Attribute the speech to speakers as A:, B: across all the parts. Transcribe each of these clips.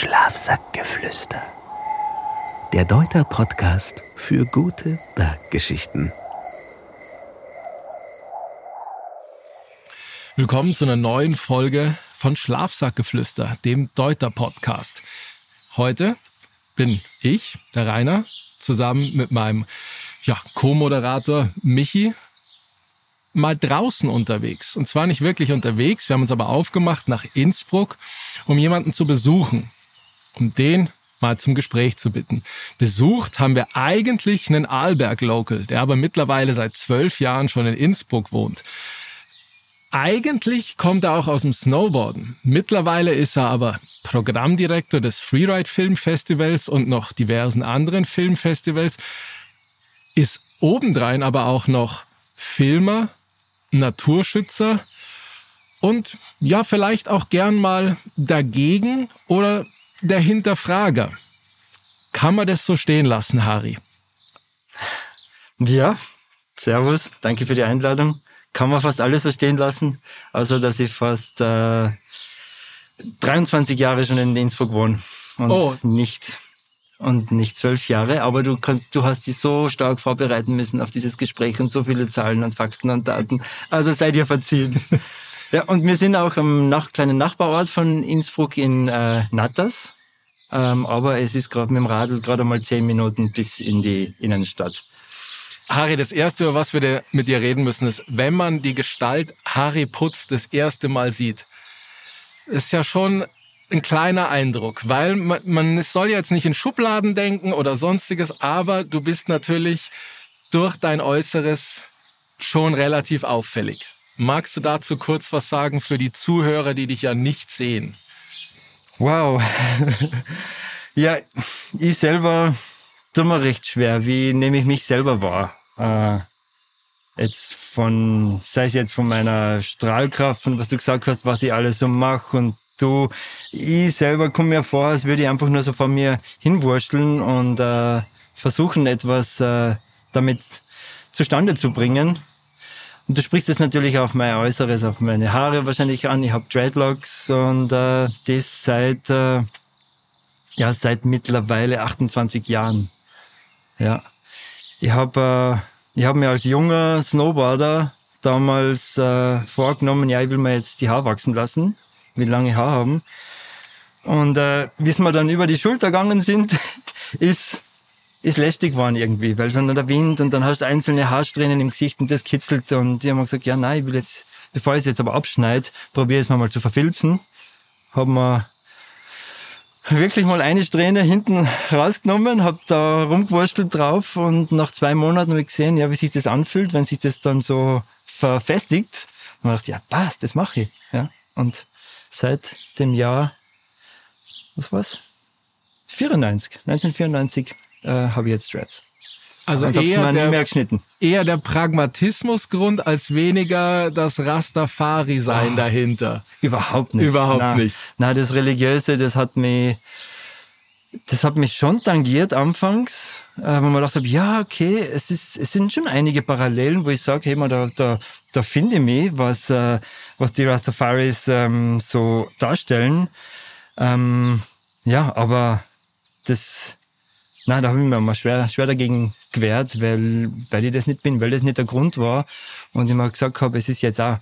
A: Schlafsackgeflüster. Der Deuter-Podcast für gute Berggeschichten.
B: Willkommen zu einer neuen Folge von Schlafsackgeflüster, dem Deuter-Podcast. Heute bin ich, der Rainer, zusammen mit meinem ja, Co-Moderator Michi mal draußen unterwegs. Und zwar nicht wirklich unterwegs, wir haben uns aber aufgemacht nach Innsbruck, um jemanden zu besuchen, um den mal zum Gespräch zu bitten. Besucht haben wir eigentlich einen Arlberg-Local, der aber mittlerweile seit zwölf Jahren schon in Innsbruck wohnt. Eigentlich kommt er auch aus dem Snowboarden. Mittlerweile ist er aber Programmdirektor des Freeride Filmfestivals und noch diversen anderen Filmfestivals, ist obendrein aber auch noch Filmer, Naturschützer und ja, vielleicht auch gern mal dagegen oder der Hinterfrager. Kann man das so stehen lassen, Harry?
C: Ja, servus, danke für die Einladung. Kann man fast alles so stehen lassen, außer dass ich fast äh, 23 Jahre schon in Innsbruck wohne und oh. nicht und nicht zwölf Jahre, aber du kannst, du hast dich so stark vorbereiten müssen auf dieses Gespräch und so viele Zahlen und Fakten und Daten. Also seid ihr verziehen. ja, und wir sind auch am nach, kleinen Nachbarort von Innsbruck in äh, Natters. Ähm, aber es ist gerade mit dem Radl gerade mal zehn Minuten bis in die Innenstadt.
B: Harry, das erste, über was wir mit dir reden müssen, ist, wenn man die Gestalt Harry Putz das erste Mal sieht, ist ja schon ein kleiner Eindruck, weil man, man soll jetzt nicht in Schubladen denken oder sonstiges, aber du bist natürlich durch dein Äußeres schon relativ auffällig. Magst du dazu kurz was sagen für die Zuhörer, die dich ja nicht sehen?
C: Wow. ja, ich selber tue mir recht schwer. Wie nehme ich mich selber wahr? Äh, jetzt von, sei es jetzt von meiner Strahlkraft, von was du gesagt hast, was ich alles so mache und du, ich selber komme mir vor, als würde ich einfach nur so vor mir hinwursteln und äh, versuchen, etwas äh, damit zustande zu bringen. Und du sprichst jetzt natürlich auf mein Äußeres, auf meine Haare wahrscheinlich an. Ich habe Dreadlocks und äh, das seit äh, ja seit mittlerweile 28 Jahren. Ja, ich habe äh, ich habe mir als junger Snowboarder damals äh, vorgenommen, ja, ich will mir jetzt die Haare wachsen lassen wie lange Haar haben. Und äh, wie wir dann über die Schulter gegangen sind, ist ist lästig geworden irgendwie, weil dann der Wind und dann hast du einzelne Haarsträhnen im Gesicht und das kitzelt und die haben gesagt, ja nein, ich will jetzt, bevor ich es jetzt aber abschneide, probiere es mal mal zu verfilzen. Haben wir wirklich mal eine Strähne hinten rausgenommen, hab da rumgewurstelt drauf und nach zwei Monaten habe ich gesehen, ja, wie sich das anfühlt, wenn sich das dann so verfestigt. Und ich dachte, ja, passt, das mache ich. Ja. Und seit dem Jahr, was war's? 94, 1994 äh, habe ich jetzt Dreads.
B: Also eher der, eher der Pragmatismusgrund als weniger das Rastafari-Sein oh, dahinter.
C: Überhaupt nicht.
B: Überhaupt Nein. nicht.
C: Nein, das Religiöse, das hat mich, das hat mich schon tangiert anfangs, äh, wo man gedacht habe, ja, okay, es, ist, es sind schon einige Parallelen, wo ich sage, hey, man, da, da, da finde ich mich, was, äh, was die Rastafaris ähm, so darstellen. Ähm, ja, aber das, nein, da habe ich mir mal schwer, schwer dagegen gewehrt, weil, weil ich das nicht bin, weil das nicht der Grund war. Und ich mir gesagt habe, es ist jetzt auch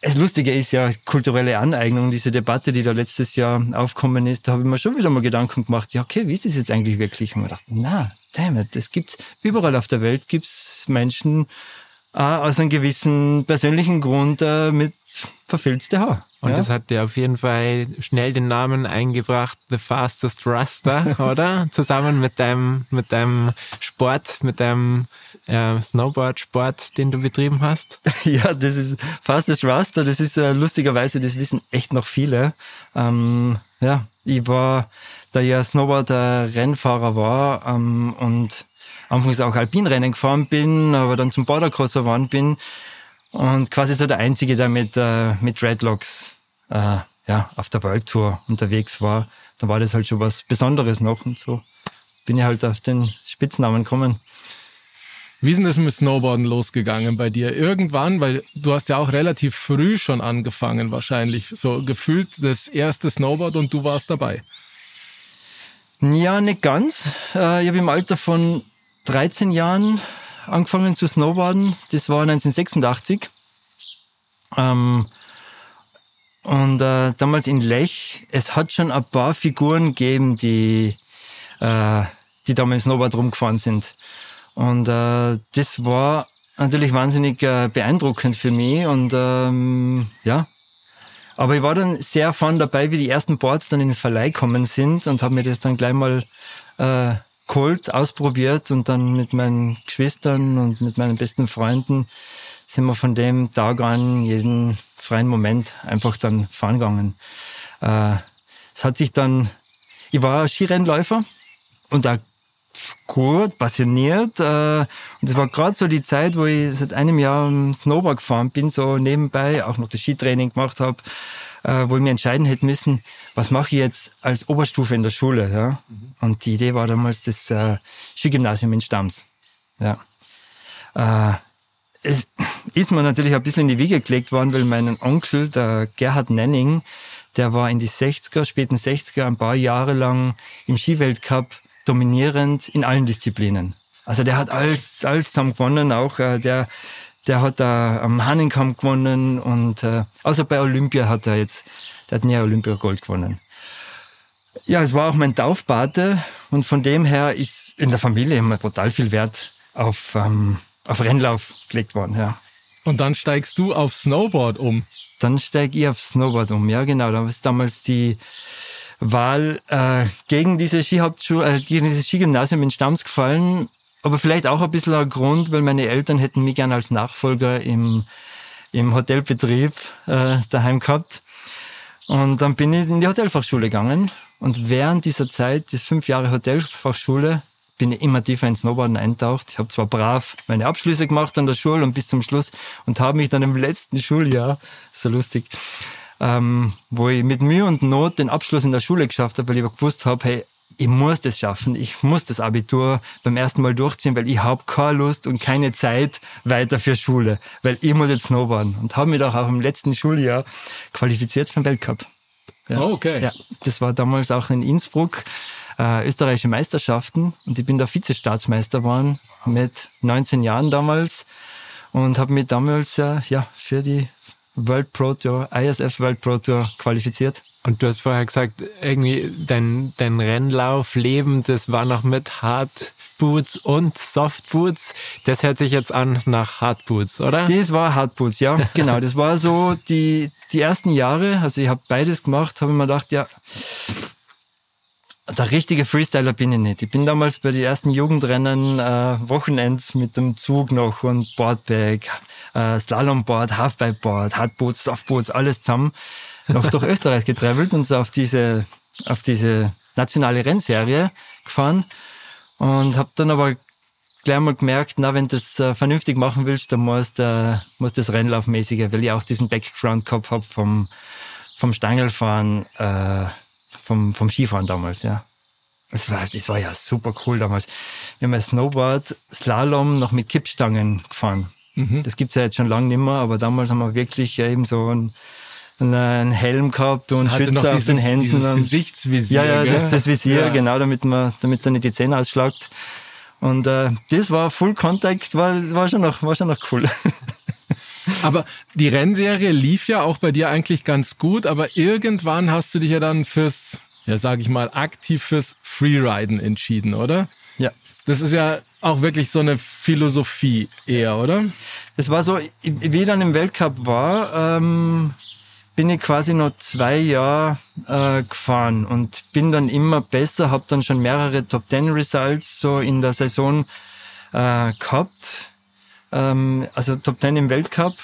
C: das Lustige ist ja kulturelle Aneignung, diese Debatte, die da letztes Jahr aufkommen ist, da habe ich mir schon wieder mal Gedanken gemacht, ja, okay, wie ist das jetzt eigentlich wirklich? Und ich dachte, na, damn it, es gibt überall auf der Welt gibt's Menschen äh, aus einem gewissen persönlichen Grund äh, mit verfilzte Haar.
D: Und ja? das hat dir auf jeden Fall schnell den Namen eingebracht, The Fastest Raster, oder? Zusammen mit deinem, mit deinem Sport, mit deinem äh, Snowboard-Sport, den du betrieben hast?
C: Ja, das ist Fastest Raster, das ist äh, lustigerweise, das wissen echt noch viele. Ähm, ja, ich war, da ich ja Snowboard-Rennfahrer war ähm, und anfangs auch Alpinrennen gefahren bin, aber dann zum Bordercross geworden bin und quasi so der Einzige, der mit, äh, mit Dreadlocks äh, ja, auf der World Tour unterwegs war. Da war das halt schon was Besonderes noch und so bin ich halt auf den Spitznamen gekommen.
B: Wie ist denn das mit Snowboarden losgegangen bei dir? Irgendwann, weil du hast ja auch relativ früh schon angefangen wahrscheinlich, so gefühlt das erste Snowboard und du warst dabei.
C: Ja, nicht ganz. Äh, ich habe im Alter von 13 Jahren angefangen zu snowboarden. Das war 1986. Ähm, und äh, damals in Lech, es hat schon ein paar Figuren gegeben, die, äh, die da mit dem Snowboard rumgefahren sind. Und äh, das war natürlich wahnsinnig äh, beeindruckend für mich. Und ähm, ja, aber ich war dann sehr vorne dabei, wie die ersten Boards dann in den Verleih kommen sind und habe mir das dann gleich mal äh, geholt, ausprobiert und dann mit meinen Geschwistern und mit meinen besten Freunden sind wir von dem Tag an jeden freien Moment einfach dann fahren gegangen. Äh, es hat sich dann, ich war Skirennläufer und da gut, passioniert. Äh, und es war gerade so die Zeit, wo ich seit einem Jahr Snowboard gefahren bin, so nebenbei auch noch das Skitraining gemacht habe, äh, wo ich mir entscheiden hätte müssen, was mache ich jetzt als Oberstufe in der Schule. Ja? Mhm. Und die Idee war damals das äh, Skigymnasium in Stams. Ja. Äh, es ist mir natürlich ein bisschen in die Wiege gelegt worden, weil mein Onkel, der Gerhard Nenning, der war in die 60er, späten 60er, ein paar Jahre lang im Skiweltcup dominierend in allen Disziplinen. Also der hat alles, alles zusammen gewonnen, auch äh, der, der hat da am Hahnenkampf gewonnen und äh, außer bei Olympia hat er jetzt, der hat nie Olympia Gold gewonnen. Ja, es war auch mein Taufpate und von dem her ist in der Familie immer total viel Wert auf ähm, auf Rennlauf gelegt worden, ja.
B: Und dann steigst du auf Snowboard um?
C: Dann steige ich auf Snowboard um, ja genau. Da war damals die Wahl äh, gegen diese äh, gegen dieses Skigymnasium in Stams gefallen. Aber vielleicht auch ein bisschen ein Grund, weil meine Eltern hätten mich gern als Nachfolger im, im Hotelbetrieb äh, daheim gehabt. Und dann bin ich in die Hotelfachschule gegangen. Und während dieser Zeit, das fünf Jahre Hotelfachschule, bin ich immer tiefer ins Snowboarden eintaucht. Ich habe zwar brav meine Abschlüsse gemacht an der Schule und bis zum Schluss und habe mich dann im letzten Schuljahr, so lustig, ähm, wo ich mit Mühe und Not den Abschluss in der Schule geschafft habe, weil ich gewusst habe, hey, ich muss das schaffen, ich muss das Abitur beim ersten Mal durchziehen, weil ich habe keine Lust und keine Zeit weiter für Schule, weil ich muss jetzt snowboarden und habe mich auch im letzten Schuljahr qualifiziert für den Weltcup.
B: Ja. Oh, okay.
C: Ja, das war damals auch in Innsbruck äh, österreichische Meisterschaften und ich bin da Vizestaatsmeister geworden mit 19 Jahren damals und habe mich damals äh, ja für die World Pro Tour, ISF World Pro Tour qualifiziert.
D: Und du hast vorher gesagt, irgendwie dein, dein Rennlaufleben, das war noch mit Hard Boots und Soft Boots. Das hört sich jetzt an nach Hard Boots, oder?
C: Das war Hard Boots, ja, genau. Das war so die, die ersten Jahre, also ich habe beides gemacht, habe mir gedacht, ja, der richtige Freestyler bin ich nicht. Ich bin damals bei den ersten Jugendrennen äh, Wochenends mit dem Zug noch und Boardbag, äh, Slalomboard, Halfpipeboard, Hardboots, Softboots, alles zusammen noch durch Österreich getravelt und auf diese, auf diese nationale Rennserie gefahren und habe dann aber gleich mal gemerkt, na, wenn du das äh, vernünftig machen willst, dann musst du äh, musst das Rennlaufmäßige, weil ich auch diesen Background gehabt habe vom, vom Stangelfahren, äh, vom, vom Skifahren damals, ja. Das war, das war ja super cool damals. Wir haben ein Snowboard, Slalom noch mit Kippstangen gefahren. Mhm. Das gibt's ja jetzt schon lange nicht mehr, aber damals haben wir wirklich eben so ein, einen Helm gehabt und
B: Hatte
C: Schützer auf den Händen.
B: Dieses
C: und,
B: Gesichtsvisier.
C: Ja, ja, das, das Visier,
B: Ja.
C: genau, damit man, damit es nicht die Zähne ausschlagt. Und äh, das war Full Contact, war, war schon noch, war schon noch cool.
B: Aber die Rennserie lief ja auch bei dir eigentlich ganz gut, aber irgendwann hast du dich ja dann fürs, ja sag ich mal, aktiv fürs Freeriden entschieden, oder?
C: ja.
B: Das ist ja auch wirklich so eine Philosophie eher, oder?
C: Das war so, wie ich dann im Weltcup war, ähm, bin ich quasi noch zwei Jahre äh, gefahren und bin dann immer besser, habe dann schon mehrere Top Ten Results so in der Saison äh, gehabt. Ähm, also Top Ten im Weltcup.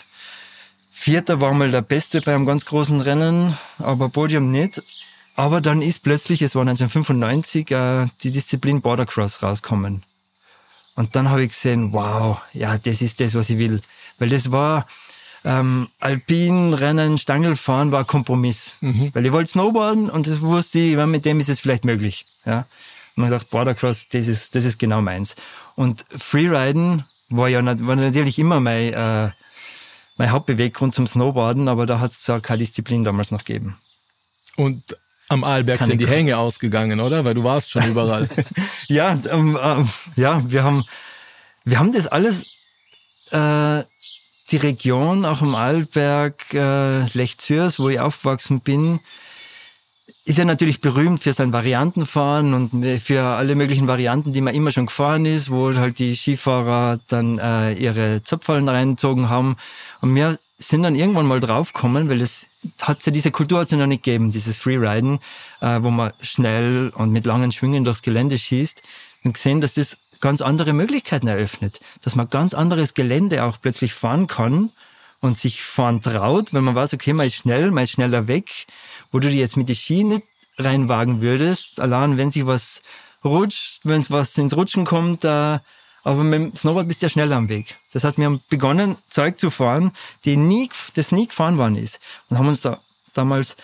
C: Vierter war mal der Beste bei einem ganz großen Rennen, aber Podium nicht. Aber dann ist plötzlich, es war 1995, äh, die Disziplin Bordercross rauskommen. Und dann habe ich gesehen, wow, ja, das ist das, was ich will. Weil das war ähm, Alpinrennen, Stangelfahren war Kompromiss. Weil ich wollte Snowboarden und das wusste ich, ja, mit dem ist es vielleicht möglich. Ja. Und man sagt, Bordercross, das ist, das ist genau meins. Und Freeriden war ja war natürlich immer mein, äh, mein Hauptbeweggrund zum Snowboarden, aber da hat es keine Disziplin damals noch gegeben.
B: Und Am Arlberg sind die Hänge ausgegangen, oder? Weil du warst schon überall.
C: Ja, ähm, ähm, ja, wir haben, wir haben das alles, äh, die Region, auch am Arlberg, äh, Lech Zürs, wo ich aufgewachsen bin, ist ja natürlich berühmt für sein Variantenfahren und für alle möglichen Varianten, die man immer schon gefahren ist, wo halt die Skifahrer dann äh, ihre Zöpfallen reingezogen haben. Und wir sind dann irgendwann mal draufgekommen, weil es hat ja diese Kultur hat ja noch nicht gegeben, dieses Freeriden, äh, wo man schnell und mit langen Schwingen durchs Gelände schießt und gesehen, dass das ganz andere Möglichkeiten eröffnet, dass man ganz anderes Gelände auch plötzlich fahren kann und sich fahren traut, wenn man weiß, okay, man ist schnell, man ist schneller weg, wo du dir jetzt mit den Ski nicht reinwagen würdest, allein wenn sich was rutscht, wenn es was ins Rutschen kommt, äh, aber mit dem Snowboard bist du ja schneller am Weg. Das heißt, wir haben begonnen, Zeug zu fahren, die nie, das nie gefahren worden ist. Und haben uns da damals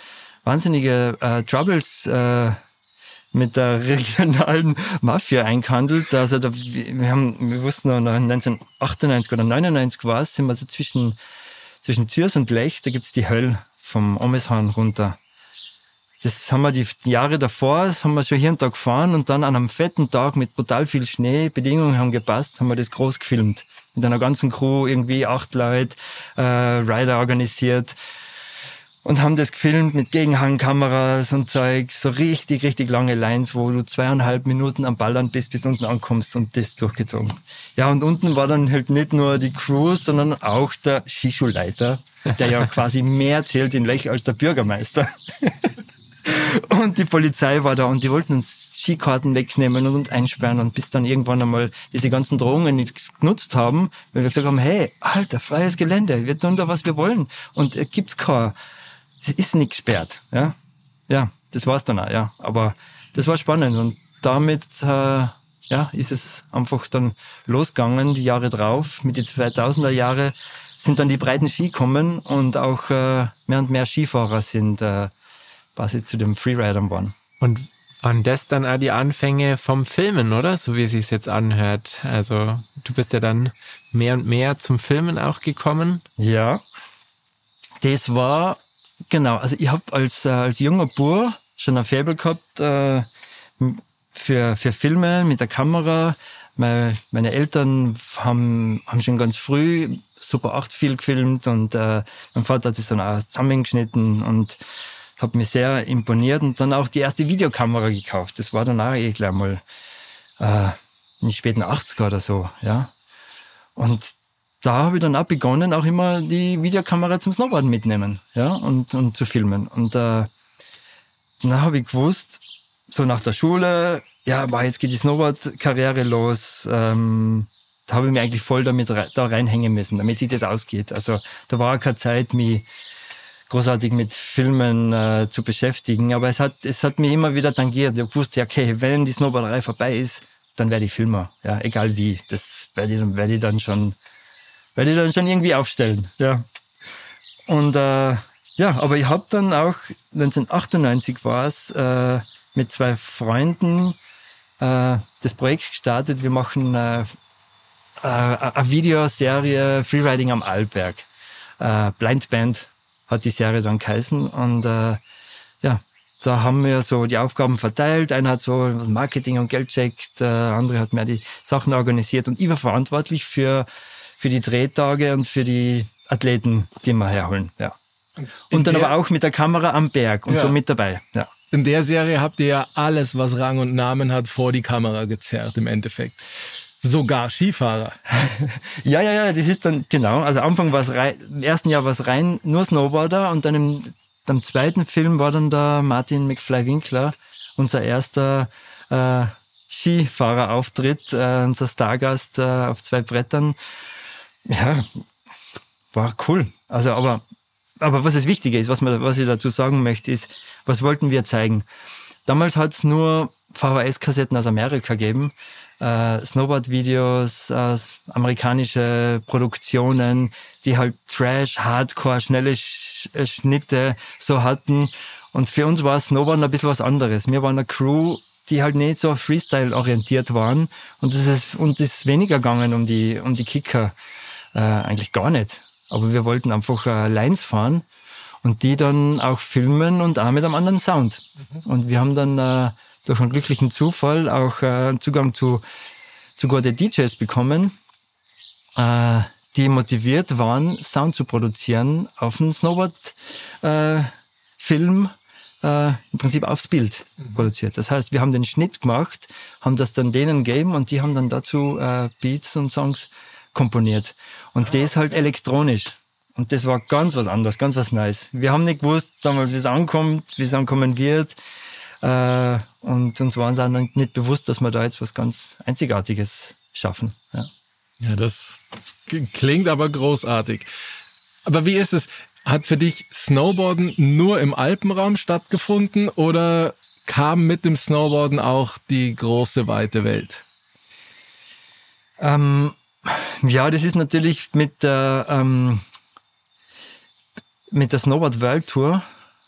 C: wahnsinnige äh, Troubles äh, mit der regionalen Mafia eingehandelt. Also da, wir, haben, wir wussten noch 1998 oder 99 war es, sind wir so zwischen, zwischen Zürs und Lech, da gibt's die Hölle vom Omeshorn runter. Das haben wir die Jahre davor, das haben wir schon hier und da gefahren und dann an einem fetten Tag mit brutal viel Schnee, Bedingungen haben gepasst, haben wir das groß gefilmt. Mit einer ganzen Crew, irgendwie acht Leute, äh, Rider organisiert und haben das gefilmt mit Gegenhangkameras und Zeug, so richtig, richtig lange Lines, wo du zweieinhalb Minuten am Ballern bist, bis unten ankommst und das durchgezogen. Ja, und unten war dann halt nicht nur die Crew, sondern auch der Skischulleiter, der ja quasi mehr zählt in Lech als der Bürgermeister. Und die Polizei war da und die wollten uns Skikarten wegnehmen und einsperren und bis dann irgendwann einmal diese ganzen Drohungen nicht genutzt haben, weil wir gesagt haben, hey, Alter, freies Gelände, wir tun da, was wir wollen und es gibt's kein, es ist nicht gesperrt, ja. Ja, das war's dann auch, ja. Aber das war spannend und damit, äh, ja, ist es einfach dann losgegangen, die Jahre drauf, mit den 2000er Jahre sind dann die breiten Ski gekommen und auch äh, mehr und mehr Skifahrer sind äh, quasi zu den Freeridern waren.
D: Und waren das dann auch die Anfänge vom Filmen, oder? So wie es sich jetzt anhört. Also du bist ja dann mehr und mehr zum Filmen auch gekommen.
C: Ja, das war, genau, also ich habe als, äh, als junger Bur schon ein Faible gehabt äh, für, für Filme mit der Kamera. Meine, Eltern haben, haben schon ganz früh Super 8 viel gefilmt und äh, mein Vater hat sich dann auch zusammengeschnitten und hat mich sehr imponiert und dann auch die erste Videokamera gekauft. Das war dann auch eh gleich mal äh, in den späten 80er oder so, ja. Und da habe ich dann auch begonnen, auch immer die Videokamera zum Snowboarden mitnehmen, ja, und, und zu filmen. Und äh, dann habe ich gewusst, so nach der Schule, ja, boah, jetzt geht die Snowboard-Karriere los. Ähm, da habe ich mich eigentlich voll damit rei- da reinhängen müssen, damit sich das ausgeht. Also da war keine Zeit, mich großartig mit Filmen äh, zu beschäftigen, aber es hat, es hat mich immer wieder tangiert. Ich wusste, okay, wenn die Snowboarderei vorbei ist, dann werde ich Filmer, ja, egal wie. Das werde ich, werde ich dann schon, werde ich dann schon irgendwie aufstellen, ja. Und äh, ja, aber ich habe dann auch 1998 war es äh, mit zwei Freunden äh, das Projekt gestartet. Wir machen äh, äh, eine Videoserie Freeriding am Arlberg. Äh, Blind Band hat die Serie dann geheißen und äh, ja, da haben wir so die Aufgaben verteilt. Einer hat so Marketing und Geld checkt, der andere hat mehr die Sachen organisiert und ich war verantwortlich für, für die Drehtage und für die Athleten, die wir herholen. Ja. Und dann aber auch mit der Kamera am Berg und
B: Ja.
C: so mit dabei. Ja.
B: In der Serie habt ihr ja alles, was Rang und Namen hat, vor die Kamera gezerrt im Endeffekt. Sogar Skifahrer.
C: Ja, ja, ja, das ist dann, genau. Also am Anfang war es rein, im ersten Jahr war es rein nur Snowboarder und dann im, im zweiten Film war dann der Martin McFly Winkler, unser erster äh, Skifahrerauftritt, äh, unser Stargast äh, auf zwei Brettern. Ja, war cool. Also, aber, aber was das Wichtige ist, was, man, was ich dazu sagen möchte, ist, was wollten wir zeigen? Damals hat es nur VHS-Kassetten aus Amerika gegeben, äh, Snowboard-Videos aus amerikanische Produktionen, die halt Trash, Hardcore, schnelle Sch äh, Schnitte so hatten. Und für uns war Snowboard ein bisschen was anderes. Wir waren eine Crew, die halt nicht so Freestyle orientiert waren. Und es ist ist weniger gegangen um die, um die Kicker. Äh, eigentlich gar nicht. Aber wir wollten einfach äh, Lines fahren. und die dann auch filmen und auch mit einem anderen Sound. Und wir haben dann äh, durch einen glücklichen Zufall auch äh, Zugang zu, zu guten DJs bekommen, äh, die motiviert waren, Sound zu produzieren auf einen Snowboard-Film, äh, im Prinzip aufs Bild mhm. produziert. Das heißt, wir haben den Schnitt gemacht, haben das dann denen gegeben und die haben dann dazu äh, Beats und Songs komponiert. Und ah, das halt elektronisch. Und das war ganz was anderes, ganz was Neues. Wir haben nicht gewusst damals, wie es ankommt, wie es ankommen wird. Äh, und uns waren es auch nicht bewusst, dass wir da jetzt was ganz Einzigartiges schaffen. Ja.
B: Ja, das klingt aber großartig. Aber wie ist es? Hat für dich Snowboarden nur im Alpenraum stattgefunden oder kam mit dem Snowboarden auch die große weite Welt?
C: Ähm, ja, das ist natürlich mit der, ähm, mit der Snowboard World Tour,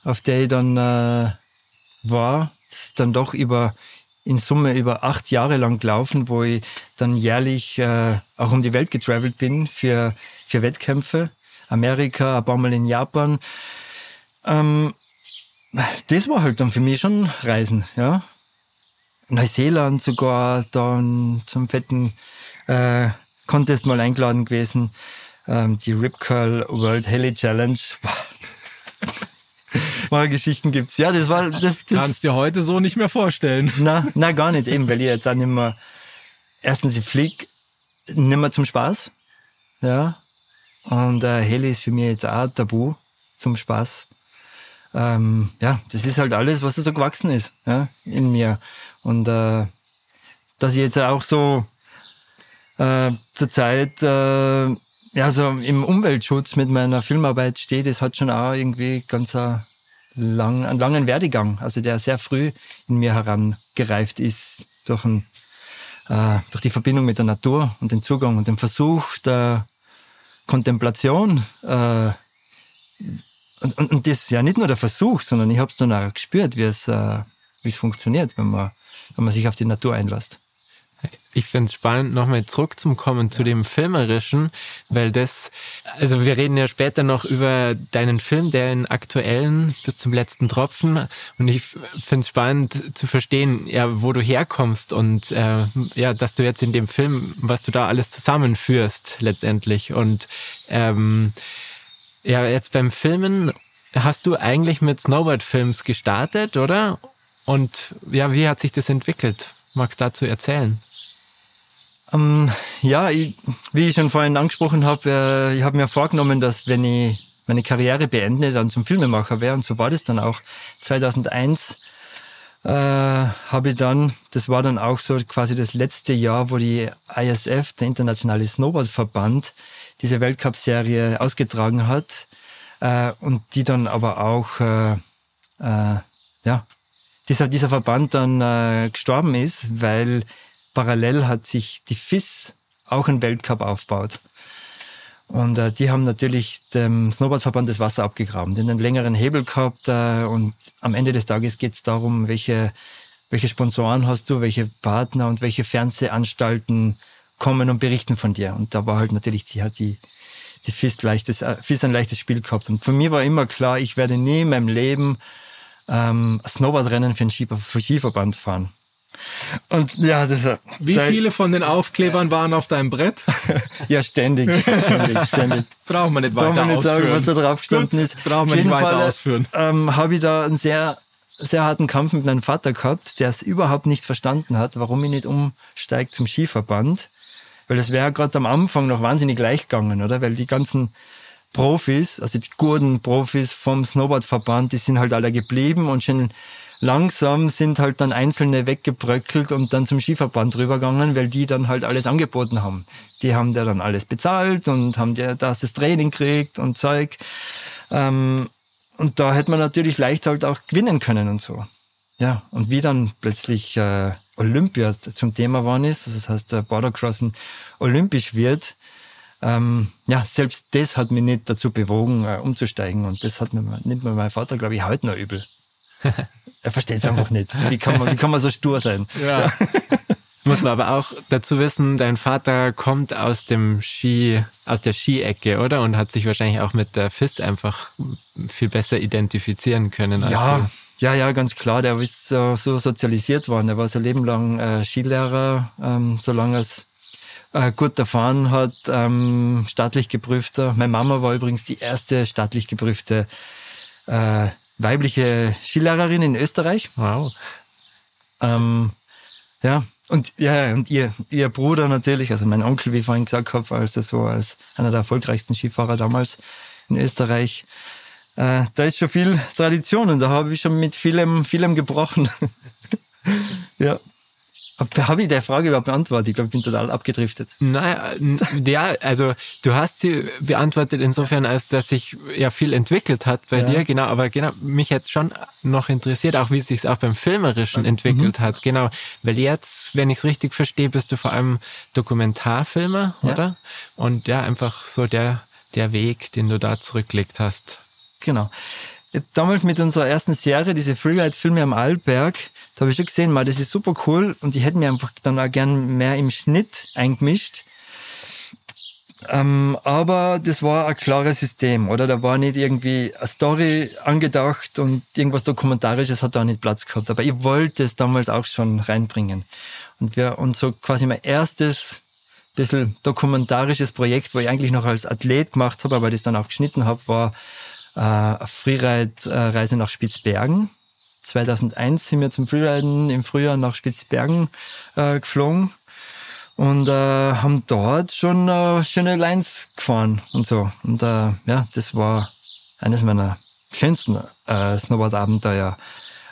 C: auf der ich dann äh, war, dann doch über in Summe über acht Jahre lang gelaufen, wo ich dann jährlich äh, auch um die Welt getravelt bin für, für Wettkämpfe. Amerika, ein paar Mal in Japan. Ähm, das war halt dann für mich schon Reisen, ja. Neuseeland sogar, dann zum fetten äh, Contest mal eingeladen gewesen. Ähm, die Rip Curl World Heli Challenge mal Geschichten gibt's. Ja, das war das, das
B: kannst dir heute so nicht mehr vorstellen.
C: Na, na gar nicht eben, weil ich jetzt auch nicht mehr erstens ich flieg nicht mehr zum Spaß. Ja. Und äh, Heli ist für mich jetzt auch tabu zum Spaß. Ähm, ja, das ist halt alles, was da so gewachsen ist ja, in mir. Und äh, dass ich jetzt auch so äh, zur Zeit äh, ja, so im Umweltschutz mit meiner Filmarbeit stehe, das hat schon auch irgendwie ganz a, lang, einen langen Werdegang, also der sehr früh in mir herangereift ist durch, ein, äh, durch die Verbindung mit der Natur und den Zugang und den Versuch der Kontemplation. Äh, und, und, und das ja nicht nur der Versuch, sondern ich habe es dann auch gespürt, wie es, äh, funktioniert, wenn man, wenn man sich auf die Natur einlässt.
D: Ich finde es spannend, nochmal zurückzukommen zu dem Filmerischen, weil das, also wir reden ja später noch über deinen Film, der in aktuellen bis zum letzten Tropfen. Und ich finde es spannend zu verstehen, ja, wo du herkommst und äh, ja, dass du jetzt in dem Film, was du da alles zusammenführst letztendlich. Und ähm, ja, jetzt beim Filmen hast du eigentlich mit Snowboard-Films gestartet, oder? Und ja, wie hat sich das entwickelt? Magst du dazu erzählen?
C: Ähm, ja, ich, wie ich schon vorhin angesprochen habe, äh, ich habe mir vorgenommen, dass wenn ich meine Karriere beende, dann zum Filmemacher wäre. Und so war das dann auch. 2001 äh, habe ich dann, das war dann auch so quasi das letzte Jahr, wo die ISF, der Internationale Snowboardverband, diese Weltcup-Serie ausgetragen hat. Äh, und die dann aber auch, äh, äh, ja, dieser, dieser Verband dann äh, gestorben ist, weil parallel hat sich die FIS auch einen Weltcup aufgebaut. Und äh, die haben natürlich dem Snowboardverband das Wasser abgegraben, den einen längeren Hebel gehabt. Äh, und am Ende des Tages geht es darum, welche, welche Sponsoren hast du, welche Partner und welche Fernsehanstalten kommen und berichten von dir. Und da war halt natürlich, sie hat die, die FIS, leichtes, äh, FIS ein leichtes Spiel gehabt. Und für mich war immer klar, ich werde nie in meinem Leben ähm, Snowboardrennen für einen Skiverband fahren. Und ja, das
B: Wie viele von den Aufklebern waren auf deinem Brett?
C: ja, ständig. ständig,
B: ständig. Brauchen wir nicht weiter Brauchen wir nicht ausführen.
C: sagen, was da drauf gestanden Gut, ist.
B: Brauchen wir nicht weiter Fall, ausführen.
C: Ähm, habe ich da einen sehr, sehr harten Kampf mit meinem Vater gehabt, der es überhaupt nicht verstanden hat, warum ich nicht umsteige zum Skiverband. Weil das wäre gerade am Anfang noch wahnsinnig leicht gegangen, oder? Weil die ganzen Profis, also die guten Profis vom Snowboardverband, die sind halt alle geblieben und schon langsam sind halt dann Einzelne weggebröckelt und dann zum Skiverband rübergegangen, weil die dann halt alles angeboten haben. Die haben der dann alles bezahlt und haben der das, das Training gekriegt und Zeug. Ähm, und da hätte man natürlich leicht halt auch gewinnen können und so. Ja, und wie dann plötzlich äh, Olympia zum Thema geworden ist, das heißt, der Bordercrossen olympisch wird, ähm, ja, selbst das hat mich nicht dazu bewogen, äh, umzusteigen. Und das hat mir, nimmt mir mein Vater, glaube ich, heute noch übel. Er versteht es einfach nicht. Wie kann, man, wie kann man so stur sein?
B: Ja.
D: Muss man aber auch dazu wissen, dein Vater kommt aus dem Ski, aus der Skiecke, oder? Und hat sich wahrscheinlich auch mit der FIS einfach viel besser identifizieren können.
C: Ja, ja, ja, ganz klar. Der ist äh, so sozialisiert worden. Er war sein Leben lang äh, Skilehrer, ähm, solange es äh, gut erfahren hat, ähm, staatlich geprüfter. Meine Mama war übrigens die erste staatlich geprüfte äh, weibliche Skilehrerin in Österreich.
D: Wow.
C: Ähm, ja, und ja, und ihr, ihr Bruder natürlich, also mein Onkel, wie ich vorhin gesagt habe, also so als einer der erfolgreichsten Skifahrer damals in Österreich. Äh, da ist schon viel Tradition und da habe ich schon mit vielem, vielem gebrochen. ja. Habe hab ich der Frage überhaupt beantwortet? Ich glaube, ich bin total abgedriftet.
D: Naja, ja, also du hast sie beantwortet insofern, als dass sich ja viel entwickelt hat bei
C: Ja.
D: dir, genau, aber genau, mich hätte schon noch interessiert, auch wie es sich auch beim Filmerischen entwickelt
C: Mhm.
D: hat, genau, weil jetzt, wenn ich es richtig verstehe, bist du vor allem Dokumentarfilmer,
C: Ja.
D: oder? Und ja, einfach so der, der Weg, den du da zurückgelegt hast.
C: Genau. Hab Damals mit unserer ersten Serie, diese Freeride-Filme am Arlberg, da habe ich schon gesehen, mal, das ist super cool und ich hätte mir einfach dann auch gern mehr im Schnitt eingemischt. Ähm, aber das war ein klares System, oder? Da war nicht irgendwie eine Story angedacht und irgendwas Dokumentarisches hat da nicht Platz gehabt. Aber ich wollte es damals auch schon reinbringen. Und wir, und so quasi mein erstes bisschen dokumentarisches Projekt, wo ich eigentlich noch als Athlet gemacht habe, aber das dann auch geschnitten habe, war äh, Freeride-Reise nach Spitzbergen. 2001 sind wir zum Freeriden im Frühjahr nach Spitzbergen äh, geflogen und äh, haben dort schon äh, schöne Lines gefahren und so. Und äh, ja, das war eines meiner schönsten äh, Snowboard-Abenteuer,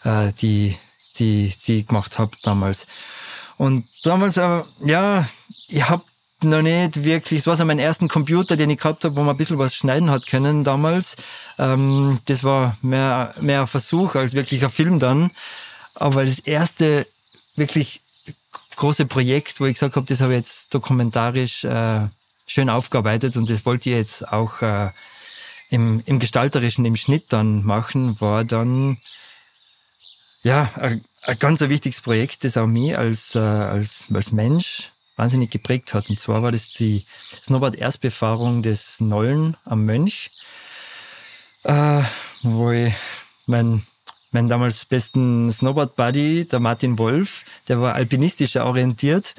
C: äh, die, die, die ich gemacht habe damals. Und damals, ja, ich habe noch nicht wirklich, es war so mein ersten Computer, den ich gehabt habe, wo man ein bisschen was schneiden hat können damals. Ähm, das war mehr, mehr ein Versuch als wirklich ein Film dann. Aber das erste wirklich große Projekt, wo ich gesagt habe, das habe ich jetzt dokumentarisch äh, schön aufgearbeitet und das wollte ich jetzt auch äh, im, im Gestalterischen, im Schnitt dann machen, war dann ja ein, ein ganz ein wichtiges Projekt, das auch mich als, äh, als, als Mensch wahnsinnig geprägt hat. Und zwar war das die Snowboard-Erstbefahrung des Nollen am Mönch, äh, wo ich mein mein damals besten Snowboard-Buddy, der Martin Wolf, der war alpinistischer orientiert.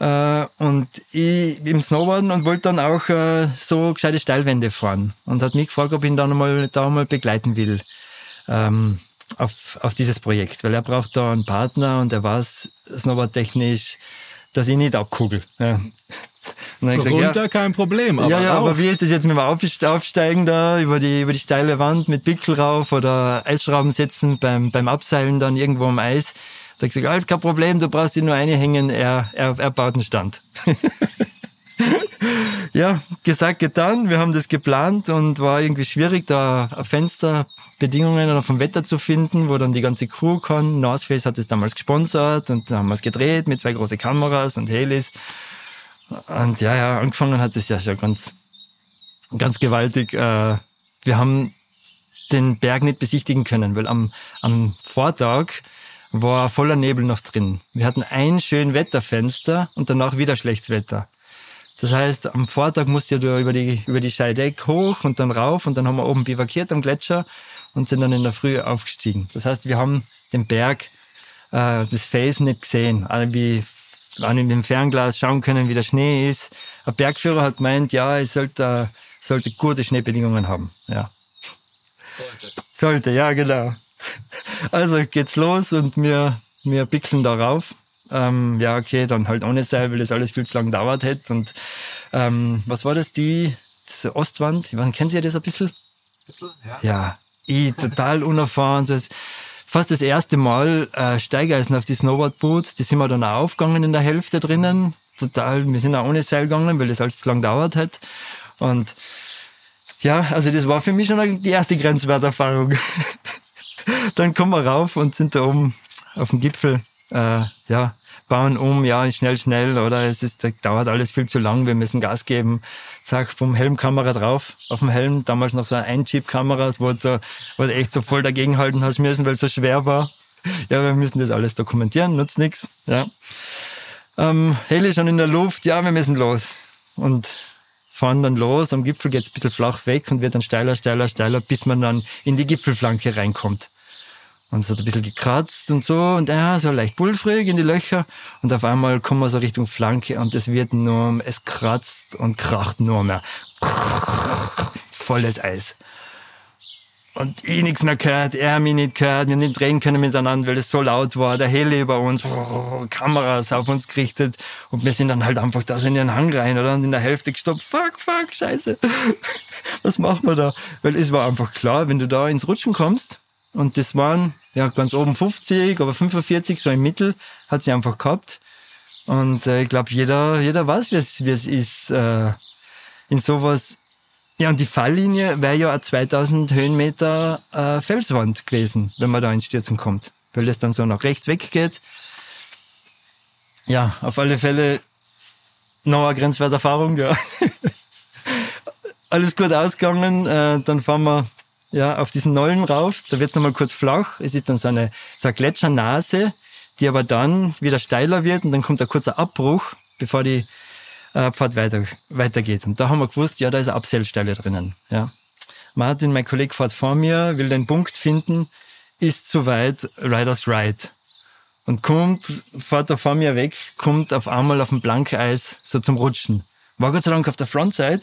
C: Äh, und ich im Snowboarden und wollte dann auch äh, so gescheite Steilwände fahren. Und hat mich gefragt, ob ich ihn dann mal, da mal begleiten will ähm, auf, auf dieses Projekt. Weil er braucht da einen Partner und er weiß snowboardtechnisch, dass ich nicht abkugel. Ja. Und dann ich gesagt, ja,
B: Runter kein Problem, aber
C: ja, ja,
B: rauf.
C: aber wie ist das jetzt mit dem Aufst- Aufsteigen da über die, über die steile Wand mit Pickel rauf oder Eisschrauben setzen beim, beim Abseilen dann irgendwo am Eis? Da hab ich gesagt, alles kein Problem, du brauchst ihn nur eine hängen, er, er, er baut einen Stand. ja, gesagt, getan. Wir haben das geplant und war irgendwie schwierig, da Fensterbedingungen oder vom Wetter zu finden, wo dann die ganze Crew kann. North Face hat es damals gesponsert und da haben wir es gedreht mit zwei große Kameras und Helis. Und ja, ja, angefangen hat es ja schon ganz, ganz gewaltig. Äh, wir haben den Berg nicht besichtigen können, weil am, am Vortag war voller Nebel noch drin. Wir hatten ein schön Wetterfenster und danach wieder schlechtes Wetter. Das heißt, am Vortag musste du über die, über die Scheideck hoch und dann rauf und dann haben wir oben bivakiert am Gletscher und sind dann in der Früh aufgestiegen. Das heißt, wir haben den Berg, äh, das Face nicht gesehen. Alle wie waren mit dem Fernglas schauen können, wie der Schnee ist. Ein Bergführer hat gemeint, ja, es sollte, sollte gute Schneebedingungen haben. Ja.
B: Sollte.
C: Sollte, ja, genau. Also geht's los und wir, wir pickeln da rauf. Ähm, ja, okay, dann halt ohne Seil, weil das alles viel zu lang dauert hätte. Und ähm, was war das? Die das Ostwand? Ich weiß nicht, kennen Sie das ein bisschen? Ja, ich total unerfahren. So fast das erste Mal äh, Steigeisen auf die Snowboardboots. Die sind wir dann auch aufgegangen in der Hälfte drinnen. Total, wir sind auch ohne Seil gegangen, weil das alles zu lang dauert hat. Und ja, also das war für mich schon die erste Grenzwerterfahrung. dann kommen wir rauf und sind da oben auf dem Gipfel. Äh, ja, bauen um, ja, schnell, schnell, oder es ist, dauert alles viel zu lang, wir müssen Gas geben. Zack, vom Helmkamera drauf, auf dem Helm, damals noch so eine Ein-Chip-Kamera, wo du, wo du echt so voll dagegenhalten hast müssen, weil es so schwer war. Ja, wir müssen das alles dokumentieren, nutzt nix, ja. Ähm, Heli schon in der Luft, ja, wir müssen los. Und fahren dann los. Am Gipfel geht's ein bisschen flach weg und wird dann steiler, steiler, steiler, bis man dann in die Gipfelflanke reinkommt. Und es hat ein bisschen gekratzt und so und ja, so leicht pulverig in die Löcher. Und auf einmal kommen wir so Richtung Flanke und es wird nur, es kratzt und kracht nur mehr. Volles Eis. Und ich nichts mehr gehört, er mich nicht gehört, wir nicht reden können miteinander, weil es so laut war, der Heli über uns, Kameras auf uns gerichtet und wir sind dann halt einfach da so in den Hang rein, oder? Und in der Hälfte gestoppt, fuck, fuck, scheiße. Was machen wir da? Weil es war einfach klar, wenn du da ins Rutschen kommst, und das waren ja ganz oben 50, aber 45, so im Mittel, hat sie einfach gehabt. Und äh, ich glaube, jeder, jeder weiß, wie es, ist, äh, in sowas ja, und die Falllinie wäre ja eine 2000 Höhenmeter äh, Felswand gewesen, wenn man da ins Stürzen kommt, weil das dann so nach rechts weggeht. Ja, auf alle Fälle noch eine grenzwerte Erfahrung, ja. Alles gut ausgegangen, äh, dann fahren wir ja, auf diesen Nollen rauf, da wird's nochmal kurz flach, es ist dann so eine, so eine Gletschernase, die aber dann wieder steiler wird und dann kommt ein kurzer Abbruch, bevor die äh, Pfad weiter, weitergeht. Und da haben wir gewusst, ja, da ist eine Abseilstelle drinnen. Ja. Martin, mein Kollege, fährt vor mir, will den Punkt finden, ist zu weit, Riders Right. Und kommt, fährt er vor mir weg, kommt auf einmal auf dem Blankeis so zum Rutschen. War Gott sei Dank auf der Frontside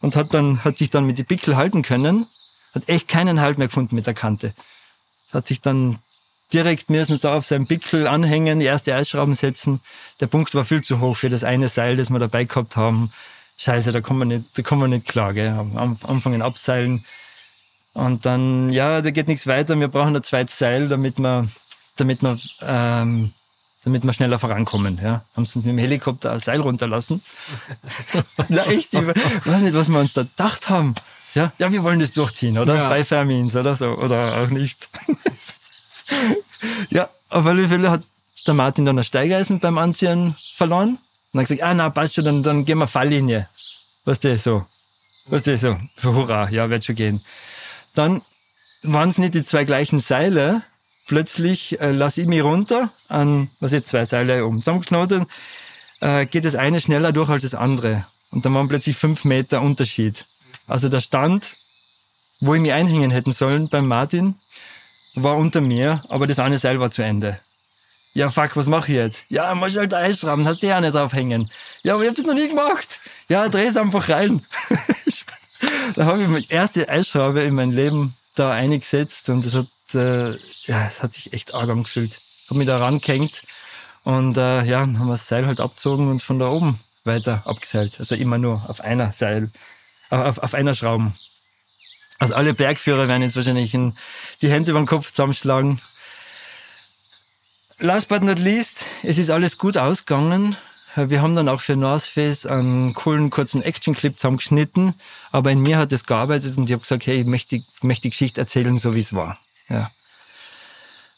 C: und hat dann, hat sich dann mit die Pickel halten können, hat echt keinen Halt mehr gefunden mit der Kante. Hat sich dann direkt müssen sie auf seinen Pickel anhängen, die erste Eisschrauben setzen. Der Punkt war viel zu hoch für das eine Seil, das wir dabei gehabt haben. Scheiße, da kommen wir nicht, da kommen wir nicht klar, gell. Am Anfangen abseilen. Und dann, ja, da geht nichts weiter. Wir brauchen ein zweites Seil, damit wir, damit wir, ähm, damit wir schneller vorankommen. Ja. Haben sie uns mit dem Helikopter ein Seil runterlassen. echt, ich weiß nicht, was wir uns da gedacht haben. Ja, ja, wir wollen das durchziehen, oder? Ja. Bei Fermins oder so, oder auch nicht. ja, auf alle Fälle hat der Martin dann ein Steigeisen beim Anziehen verloren. Und hat gesagt, ah, na, passt schon, dann, dann gehen wir Falllinie. Was der so? Was der so? Hurra, ja, wird schon gehen. Dann waren es nicht die zwei gleichen Seile. Plötzlich äh, lasse ich mich runter an, was jetzt zwei Seile oben zusammengeknotet, äh, geht das eine schneller durch als das andere. Und dann waren plötzlich fünf Meter Unterschied. Also der Stand, wo ich mich einhängen hätten sollen beim Martin, war unter mir, aber das eine Seil war zu Ende. Ja, fuck, was mache ich jetzt? Ja, muss halt einschrauben, hast du ja nicht draufhängen. Ja, aber ich hab das noch nie gemacht. Ja, dreh es einfach rein. da habe ich meine erste Eisschraube in mein Leben da eingesetzt und es hat, äh, ja, es hat sich echt arg angefühlt. Hab mich da rangehängt und äh, ja, dann haben wir das Seil halt abgezogen und von da oben weiter abgeseilt. Also immer nur auf einer Seil, auf, auf einer Schrauben. Also alle Bergführer werden jetzt wahrscheinlich in die Hände über den Kopf zusammenschlagen. Last but not least, es ist alles gut ausgegangen. Wir haben dann auch für North Face einen coolen kurzen Action-Clip zusammengeschnitten, aber in mir hat es gearbeitet und ich habe gesagt, hey, ich möchte, möchte die Geschichte erzählen, so wie es war. Ja.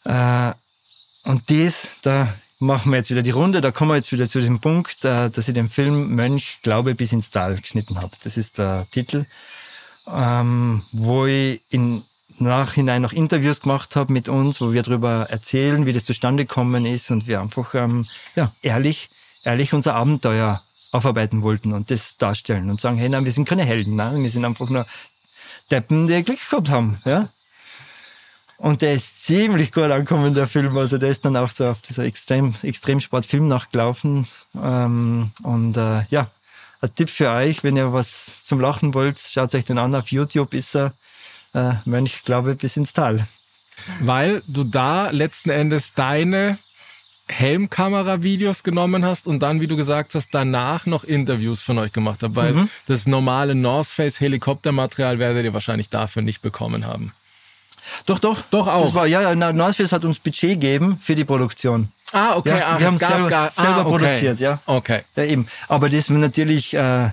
C: Äh, und dies, da machen wir jetzt wieder die Runde, da kommen wir jetzt wieder zu dem Punkt, äh, dass ich den Film Mönch, Glaube bis ins Tal geschnitten habe. Das ist der Titel ähm, wo ich im Nachhinein noch Interviews gemacht habe mit uns, wo wir darüber erzählen, wie das zustande gekommen ist und wir einfach ähm, ja, ehrlich, ehrlich unser Abenteuer aufarbeiten wollten und das darstellen und sagen, hey, nein, wir sind keine Helden, nein, wir sind einfach nur Deppen, die Glück gehabt haben, ja. Und der ist ziemlich gut angekommen, der Film. Also der ist dann auch so auf dieser Extrem, Extremsport-Film nachgelaufen. Ähm, und äh, ja, ein Tipp für euch, wenn ihr was zum Lachen wollt, schaut euch den an. Auf YouTube ist er äh, Mönch, glaube bis ins Tal.
B: Weil du da letzten Endes deine Helmkamera-Videos genommen hast und dann, wie du gesagt hast, danach noch Interviews von euch gemacht habt, weil mhm. das normale North Face Helikoptermaterial werdet ihr wahrscheinlich dafür nicht bekommen haben.
C: Doch, doch. Doch auch. Das war, ja, North Face hat uns Budget gegeben für die Produktion.
B: Ah, okay.
C: Ja, Ach, wir haben
B: gab,
C: selber,
B: gar,
C: selber
B: ah, okay.
C: produziert, ja.
B: Okay.
C: Ja, eben. Aber das war natürlich, äh,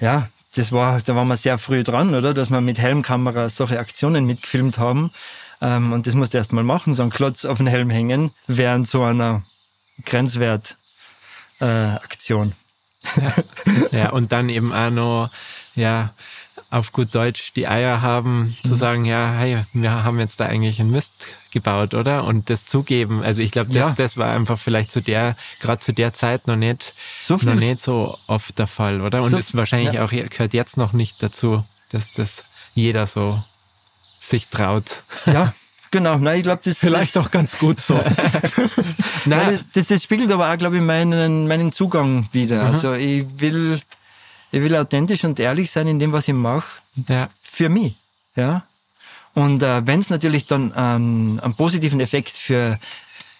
C: ja, das war, da waren wir sehr früh dran, oder? Dass wir mit Helmkamera solche Aktionen mitgefilmt haben. Ähm, und das musst du erst mal machen, so einen Klotz auf den Helm hängen, während so einer Grenzwert äh.
D: Ja. ja, und dann eben auch noch, ja, auf gut Deutsch die Eier haben, zu sagen, ja, hey, wir haben jetzt da eigentlich einen Mist gebaut, oder? Und das zugeben. Also ich glaube, das,
C: Ja.
D: das war einfach vielleicht zu der, gerade zu der Zeit noch nicht,
C: So
D: noch nicht so oft der Fall, oder? Und
C: So-
D: ist wahrscheinlich
C: ja.
D: auch gehört jetzt noch nicht dazu, dass das jeder so sich traut.
C: Ja, genau. Nein, ich glaube, das
B: Vielleicht
C: das,
B: auch ganz gut so.
C: Nein, das, das, das spiegelt aber auch, glaube ich, meinen, meinen Zugang wieder. Also ich will, ich will authentisch und ehrlich sein in dem, was ich mache,
D: Ja,
C: für mich. Ja. Und äh, wenn es natürlich dann einen, einen positiven Effekt für,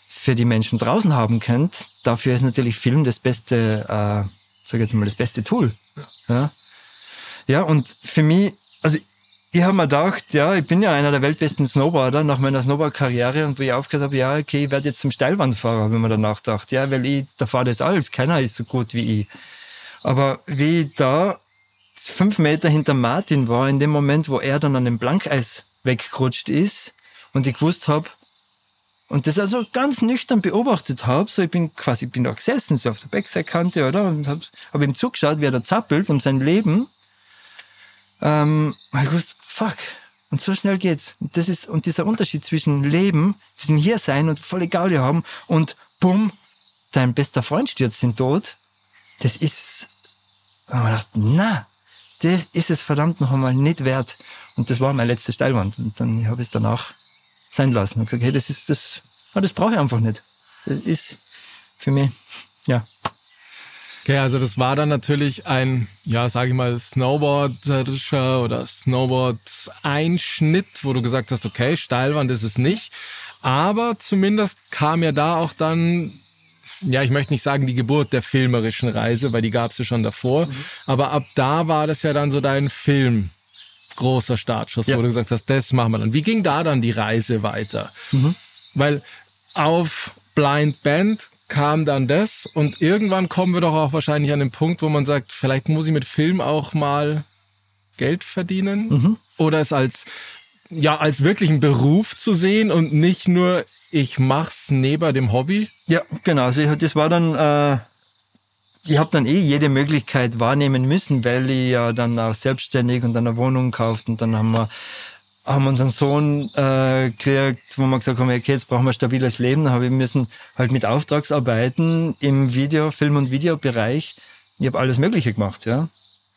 C: für die Menschen draußen haben könnt, dafür ist natürlich Film das beste, äh, sag jetzt mal, das beste Tool. Ja. Ja, und für mich, also ich habe mir gedacht, ja, ich bin ja einer der weltbesten Snowboarder nach meiner Snowboard-Karriere und wo ich aufgehört habe, ja, okay, ich werde jetzt zum Steilwandfahrer, habe ich mir danach gedacht, ja, weil ich, da fahrt das alles, keiner ist so gut wie ich. Aber wie ich da fünf Meter hinter Martin war, in dem Moment, wo er dann an dem Blankeis weggerutscht ist und ich gewusst habe, und das also ganz nüchtern beobachtet habe, so ich bin quasi, ich bin da gesessen, so auf der Backside-Kante, oder? Und habe hab ihm zugeschaut, wie er da zappelt um sein Leben. Ähm, ich gewusst, fuck. Und so schnell geht's. Und das ist, und dieser Unterschied zwischen Leben, diesem Hiersein und volle Gaudi haben und bumm, dein bester Freund stürzt den Tod, das ist, da hab ich mir gedacht, na, das ist es verdammt noch einmal nicht wert. Und das war meine letzte Steilwand. Und dann habe ich es danach sein lassen. Und gesagt, hey, das ist das, das brauche ich einfach nicht. Das ist für mich, ja.
B: Okay, also das war dann natürlich ein, ja, sage ich mal, Snowboarderischer oder Snowboard-Einschnitt, wo du gesagt hast, okay, Steilwand ist es nicht. Aber zumindest kam ja da auch dann, ja, ich möchte nicht sagen die Geburt der filmerischen Reise, weil die gab es ja schon davor. Aber ab da war das ja dann so dein Film. Großer Startschuss,
C: Ja.
B: wo du gesagt hast, das machen wir dann. Wie ging da dann die Reise weiter? Weil auf Blind Band kam dann das und irgendwann kommen wir doch auch wahrscheinlich an den Punkt, wo man sagt, vielleicht muss ich mit Film auch mal Geld verdienen oder es als ja als wirklichen Beruf zu sehen und nicht nur ich mach's neben dem Hobby.
C: Ja, genau. Also ich, das war dann, äh, ich habe dann eh jede Möglichkeit wahrnehmen müssen, weil ich ja dann auch selbstständig und dann eine Wohnung gekauft und dann haben wir haben unseren Sohn äh, gekriegt, wo wir gesagt haben, okay, jetzt brauchen wir ein stabiles Leben. Dann habe ich müssen halt mit Auftragsarbeiten im Video, Film- und Videobereich. Ich habe alles Mögliche gemacht, ja.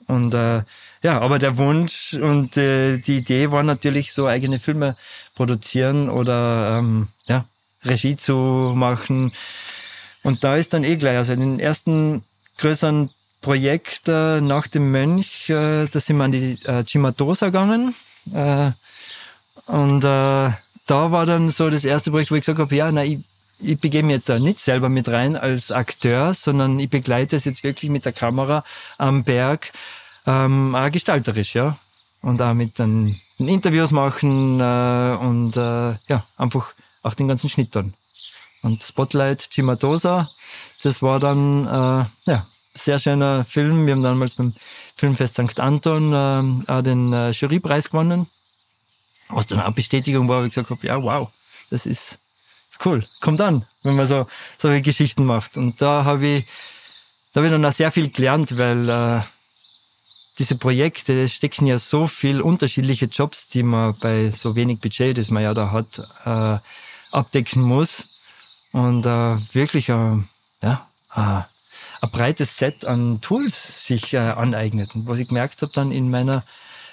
C: Und äh, ja, aber der Wunsch und äh, die Idee war natürlich so eigene Filme produzieren oder ähm, ja, Regie zu machen. Und da ist dann eh gleich, also in den ersten größeren Projekt äh, nach dem Mönch, äh, da sind wir an die äh, Cimatosa gegangen. Äh, und äh, da war dann so das erste Projekt, wo ich gesagt habe, ja, na, ich, ich begebe mich jetzt da nicht selber mit rein als Akteur, sondern ich begleite es jetzt wirklich mit der Kamera am Berg, ähm, auch gestalterisch, ja. Und auch mit den Interviews machen äh, und äh, ja, einfach auch den ganzen Schnitt dann. Und Spotlight Cimatosa, das war dann äh, ja, sehr schöner Film. Wir haben damals beim Filmfest St. Anton äh, den äh, Jurypreis gewonnen. Was dann auch Bestätigung war, wo ich gesagt habe, ja, wow, das ist, ist cool. Kommt an, wenn man so solche Geschichten macht. Und da habe ich, da habe ich dann auch sehr viel gelernt, weil äh, diese Projekte, es stecken ja so viel unterschiedliche Jobs, die man bei so wenig Budget, das man ja da hat, äh, abdecken muss. Und äh, wirklich äh, ja, äh, ein breites Set an Tools sich äh, aneignet. Und was ich gemerkt habe dann in meiner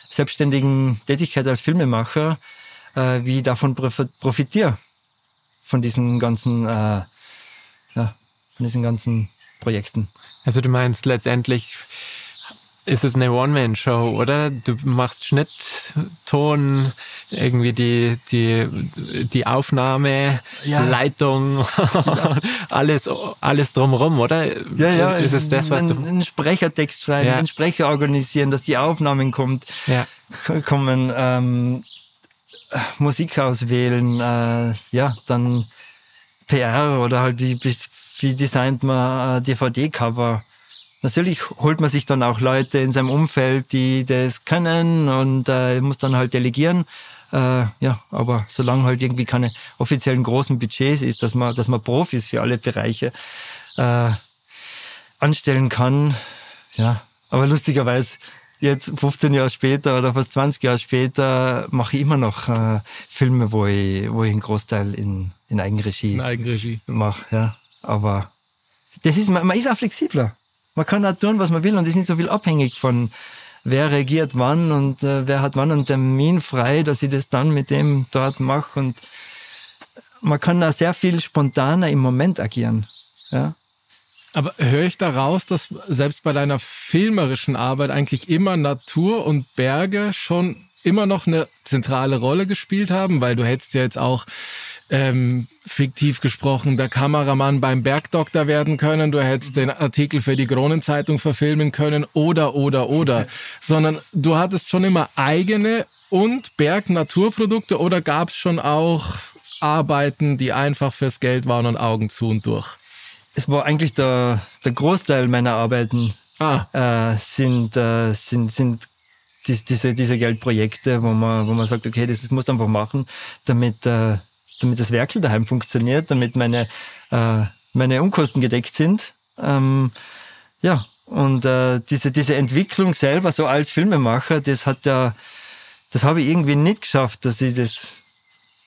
C: selbstständigen Tätigkeit als Filmemacher, äh, wie ich davon profi- profitiere, von diesen ganzen, äh, ja, von diesen ganzen Projekten.
D: Also du meinst letztendlich ist es eine One-Man-Show, oder? Du machst Schnitt, Ton, irgendwie die, die, die Aufnahme,
C: Ja.
D: Leitung, alles, alles drumrum, oder? Ist es das, was
C: einen,
D: du...
C: einen Sprechertext schreiben,
D: Ja.
C: den Sprecher organisieren, dass die Aufnahmen kommt,
D: Ja,
C: kommen, ähm, Musik auswählen, äh, ja, dann PR oder halt wie, wie- wie designt man äh, DVD-Cover. Natürlich holt man sich dann auch Leute in seinem Umfeld, die das können und äh, muss dann halt delegieren. Äh, ja, aber solange halt irgendwie keine offiziellen großen Budgets ist, dass man, dass man Profis für alle Bereiche äh, anstellen kann, ja. Aber lustigerweise jetzt 15 Jahre später oder fast 20 Jahre später mache ich immer noch äh, Filme, wo ich, wo ich einen Großteil in, in Eigenregie,
B: In Eigenregie.
C: mache. Ja. Aber das ist, man, man ist auch flexibler. Man kann auch tun, was man will und ist nicht so viel abhängig von wer regiert wann und äh, wer hat wann einen Termin frei, dass ich das dann mit dem dort mache und man kann da sehr viel spontaner im Moment agieren. Ja.
B: Aber höre ich da raus, dass selbst bei deiner filmerischen Arbeit eigentlich immer Natur und Berge schon immer noch eine zentrale Rolle gespielt haben? Weil du hättest ja jetzt auch ähm, fiktiv gesprochen der Kameramann beim Bergdoktor werden können, du hättest den Artikel für die Kronenzeitung verfilmen können oder, oder, oder. Sondern du hattest schon immer eigene und Berg-Naturprodukte oder gab es schon auch Arbeiten, die einfach fürs Geld waren und Augen zu und durch?
C: Es war eigentlich der, der Großteil meiner Arbeiten
B: Ah,
C: äh, sind, äh, sind, sind dies, diese, diese Geldprojekte, wo man, wo man sagt, okay, das muss man einfach machen, damit, äh, damit das Werkel daheim funktioniert, damit meine, äh, meine Unkosten gedeckt sind. Ähm, ja, und äh, diese, diese Entwicklung selber so als Filmemacher, das hat ja, das habe ich irgendwie nicht geschafft, dass ich das,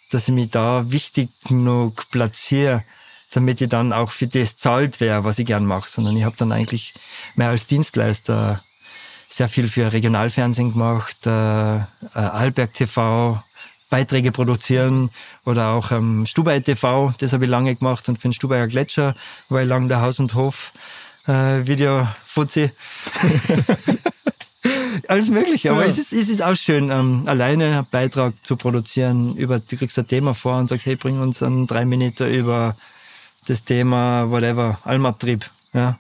C: dass ich mich da wichtig genug platziere, damit ich dann auch für das zahlt wäre, was ich gern mache, sondern ich habe dann eigentlich mehr als Dienstleister sehr viel für Regionalfernsehen gemacht, äh, äh, Alberg TV, Beiträge produzieren oder auch ähm, Stubai TV, das habe ich lange gemacht und für den Stubaier Gletscher war ich lange der Haus- und Hof äh. Alles Mögliche, aber
B: Ja.
C: es, ist, es ist auch schön, ähm, alleine einen Beitrag zu produzieren. Über, du kriegst ein Thema vor und sagst, hey, bring uns einen drei Minuten über das Thema, whatever, Almabtrieb. Ja,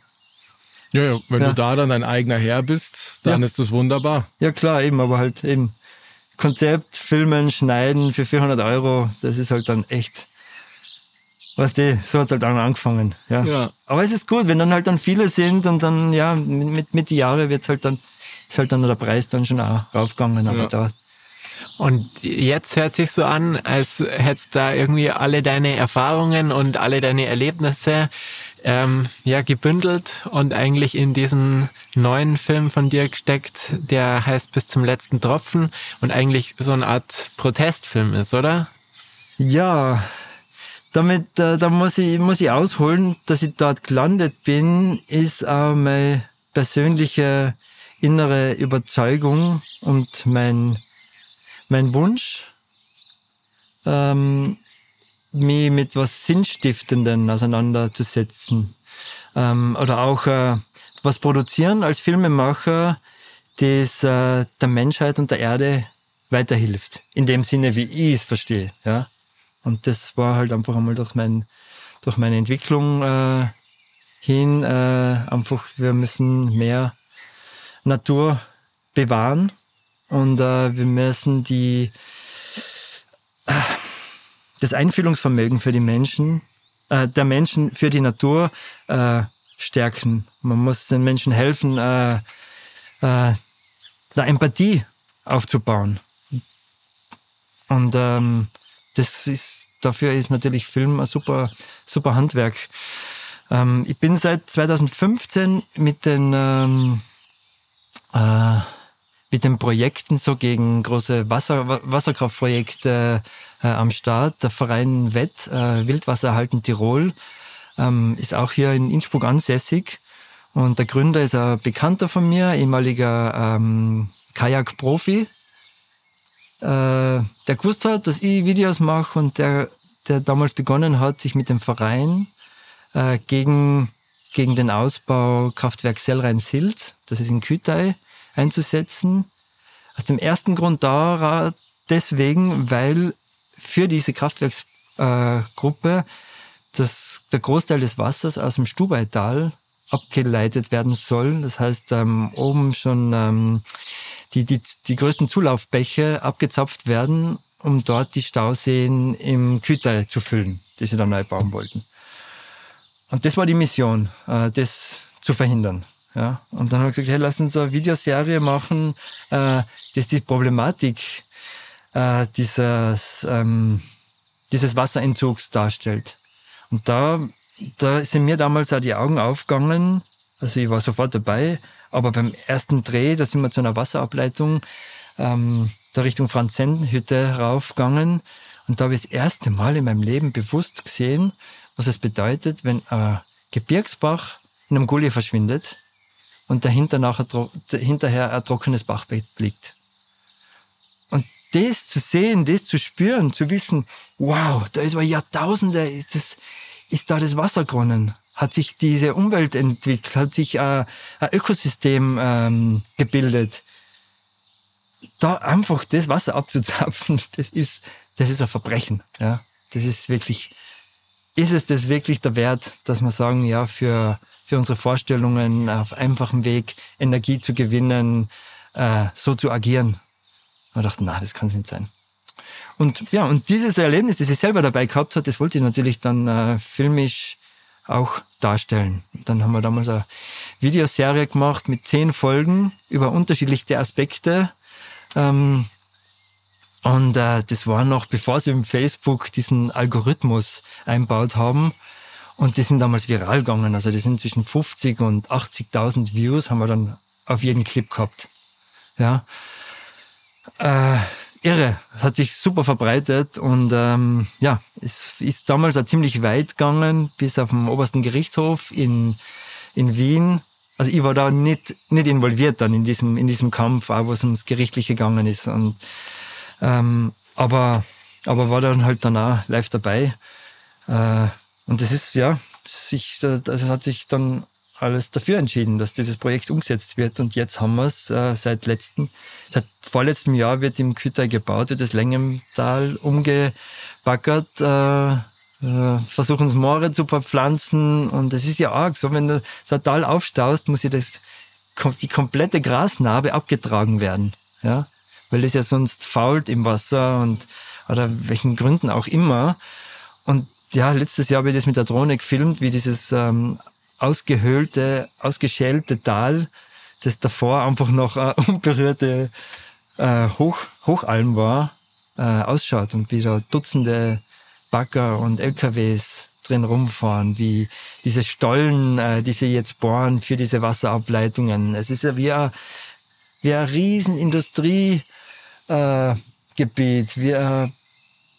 B: ja, ja, wenn
C: Ja.
B: du da dann dein eigener Herr bist, dann
C: Ja.
B: ist das wunderbar.
C: ja klar, eben, aber halt eben Konzept, Filmen, Schneiden für 400 Euro, das ist halt dann echt, weißt du, so hat's halt dann angefangen. Ja.
B: Ja.
C: Aber es ist gut, wenn dann halt dann viele sind und dann, ja, mit, mit die Jahre wird's halt dann, ist halt dann der Preis dann schon auch raufgegangen, aber
B: Ja.
C: da,
D: Und jetzt hört sich so an, als hättest da irgendwie alle deine Erfahrungen und alle deine Erlebnisse ähm, ja gebündelt und eigentlich in diesen neuen Film von dir gesteckt, der heißt Bis zum letzten Tropfen und eigentlich so eine Art Protestfilm ist, oder?
C: Ja, damit, äh, da muss ich, muss ich ausholen, dass ich dort gelandet bin, ist auch meine persönliche innere Überzeugung und mein, mein Wunsch, ähm, mich mit was Sinnstiftenden auseinanderzusetzen. Ähm, oder auch äh, was produzieren als Filmemacher, das äh, der Menschheit und der Erde weiterhilft. In dem Sinne, wie ich es verstehe. Ja? Und das war halt einfach einmal durch, mein, durch meine Entwicklung äh, hin, äh, einfach, wir müssen mehr Natur bewahren und äh, wir müssen die, äh, das Einfühlungsvermögen für die Menschen, äh, der Menschen für die Natur äh, stärken. Man muss den Menschen helfen, äh, äh, der Empathie aufzubauen. Und ähm, das ist, dafür ist natürlich Film ein super, super Handwerk. Ähm, ich bin seit 2015 mit den, ähm, äh, mit den Projekten so gegen große Wasser, Wa- Wasserkraftprojekte äh, am Start. Der Verein Wett, äh, Wildwasser erhalten Tirol, ähm, ist auch hier in Innsbruck ansässig. Und der Gründer ist ein Bekannter von mir, ehemaliger ähm, Kajak-Profi, äh, der gewusst hat, dass ich Videos mache und der, der damals begonnen hat, sich mit dem Verein äh, gegen, gegen den Ausbau Kraftwerk Sellrhein-Silt, das ist in Kütei, einzusetzen. Aus dem ersten Grund da deswegen, weil für diese Kraftwerksgruppe äh, der Großteil des Wassers aus dem Stubaital abgeleitet werden soll. Das heißt, ähm, oben schon ähm, die, die, die größten Zulaufbäche abgezapft werden, um dort die Stauseen im Kütei zu füllen, die sie dann neu bauen wollten. Und das war die Mission, äh, das zu verhindern. Ja, und dann habe ich gesagt, hey, lass uns eine Videoserie machen, äh, das die Problematik äh, dieses, ähm, dieses Wasserentzugs darstellt. Und da, da sind mir damals auch die Augen aufgegangen. Also ich war sofort dabei, Aber beim ersten Dreh, da sind wir zu einer Wasserableitung ähm, der Richtung Franzenhütte raufgegangen. Und da habe ich das erste Mal in meinem Leben bewusst gesehen, was es bedeutet, wenn ein Gebirgsbach in einem Gully verschwindet und dahinter nachher, hinterher ein trockenes Bachbett liegt. Und das zu sehen, das zu spüren, zu wissen, wow, da ist über Jahrtausende, ist, das, ist da das Wasser geronnen, hat sich diese Umwelt entwickelt, hat sich ein, ein Ökosystem ähm, gebildet. Da einfach das Wasser abzuzapfen, das ist, das ist ein Verbrechen. Ja, das ist wirklich, ist es das wirklich der Wert, dass wir sagen, ja, für, für unsere Vorstellungen auf einfachem Weg Energie zu gewinnen, äh, so zu agieren? Und ich dachte, na, das kann es nicht sein. Und ja, und dieses Erlebnis, das ich selber dabei gehabt habe, das wollte ich natürlich dann äh, filmisch auch darstellen. Dann haben wir damals eine Videoserie gemacht mit zehn Folgen über unterschiedlichste Aspekte. Ähm, und äh, das war noch, bevor sie im Facebook diesen Algorithmus einbaut haben. Und die sind damals viral gegangen. Also die sind zwischen 50 und 80.000 Views haben wir dann auf jeden Clip gehabt. Ja. Äh, irre. Es hat sich super verbreitet und ähm, ja, es ist damals auch ziemlich weit gegangen, bis auf den obersten Gerichtshof in, in Wien. Also ich war da nicht, nicht involviert dann in diesem, in diesem Kampf, auch wo es ums Gerichtliche gegangen ist. Und, ähm, aber, aber war dann halt danach live dabei. Äh, und das ist, ja, sich, das hat sich dann alles dafür entschieden, dass dieses Projekt umgesetzt wird. Und jetzt haben wir es äh, seit letzten, seit vorletztem Jahr wird im Kütai gebaut, wird das Längental umgebackert, äh, äh, versuchen es Moore zu verpflanzen. Und es ist ja arg, so wenn du so ein Tal aufstaust, muss ja das, die komplette Grasnarbe abgetragen werden. Ja, weil das ja sonst fault im Wasser und, oder welchen Gründen auch immer. Und ja, letztes Jahr habe ich das mit der Drohne gefilmt, wie dieses ähm, ausgehöhlte, ausgeschälte Tal, das davor einfach noch eine unberührte äh, Hoch, Hochalm war, äh, ausschaut und wie da Dutzende Bagger und LKWs drin rumfahren, wie diese Stollen, äh, die sie jetzt bohren für diese Wasserableitungen. Es ist ja wie ein, wie ein riesen Industriegebiet, äh, Gebiet, wie eine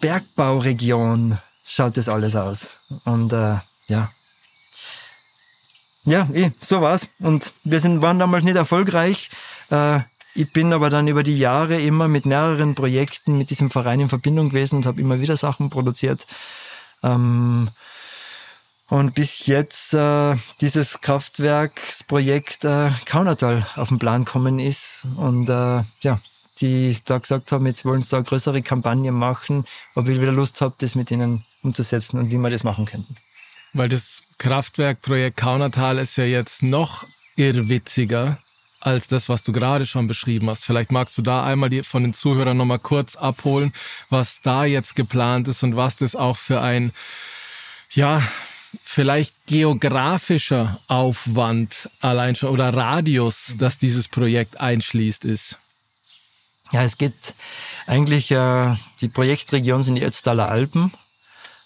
C: Bergbauregion schaut das alles aus. Und äh, ja, ja, eh, so war's. Und wir sind, waren damals nicht erfolgreich. Äh, ich bin aber dann über die Jahre immer mit mehreren Projekten mit diesem Verein in Verbindung gewesen und habe immer wieder Sachen produziert. Ähm, und bis jetzt äh, dieses Kraftwerksprojekt äh, Kaunertal auf den Plan kommen ist. Und äh, ja, die da gesagt haben, jetzt wollen sie da eine größere Kampagne machen, ob ich wieder Lust habe, das mit ihnen umzusetzen und wie wir das machen könnten.
B: Weil das Kraftwerkprojekt Kaunertal ist ja jetzt noch irrwitziger als das, was du gerade schon beschrieben hast. Vielleicht magst du da einmal die, von den Zuhörern nochmal kurz abholen, was da jetzt geplant ist und was das auch für ein, ja, vielleicht geografischer Aufwand allein schon oder Radius, dass dieses Projekt einschließt, ist.
C: Ja, es geht eigentlich, äh, die Projektregion sind die Ötztaler Alpen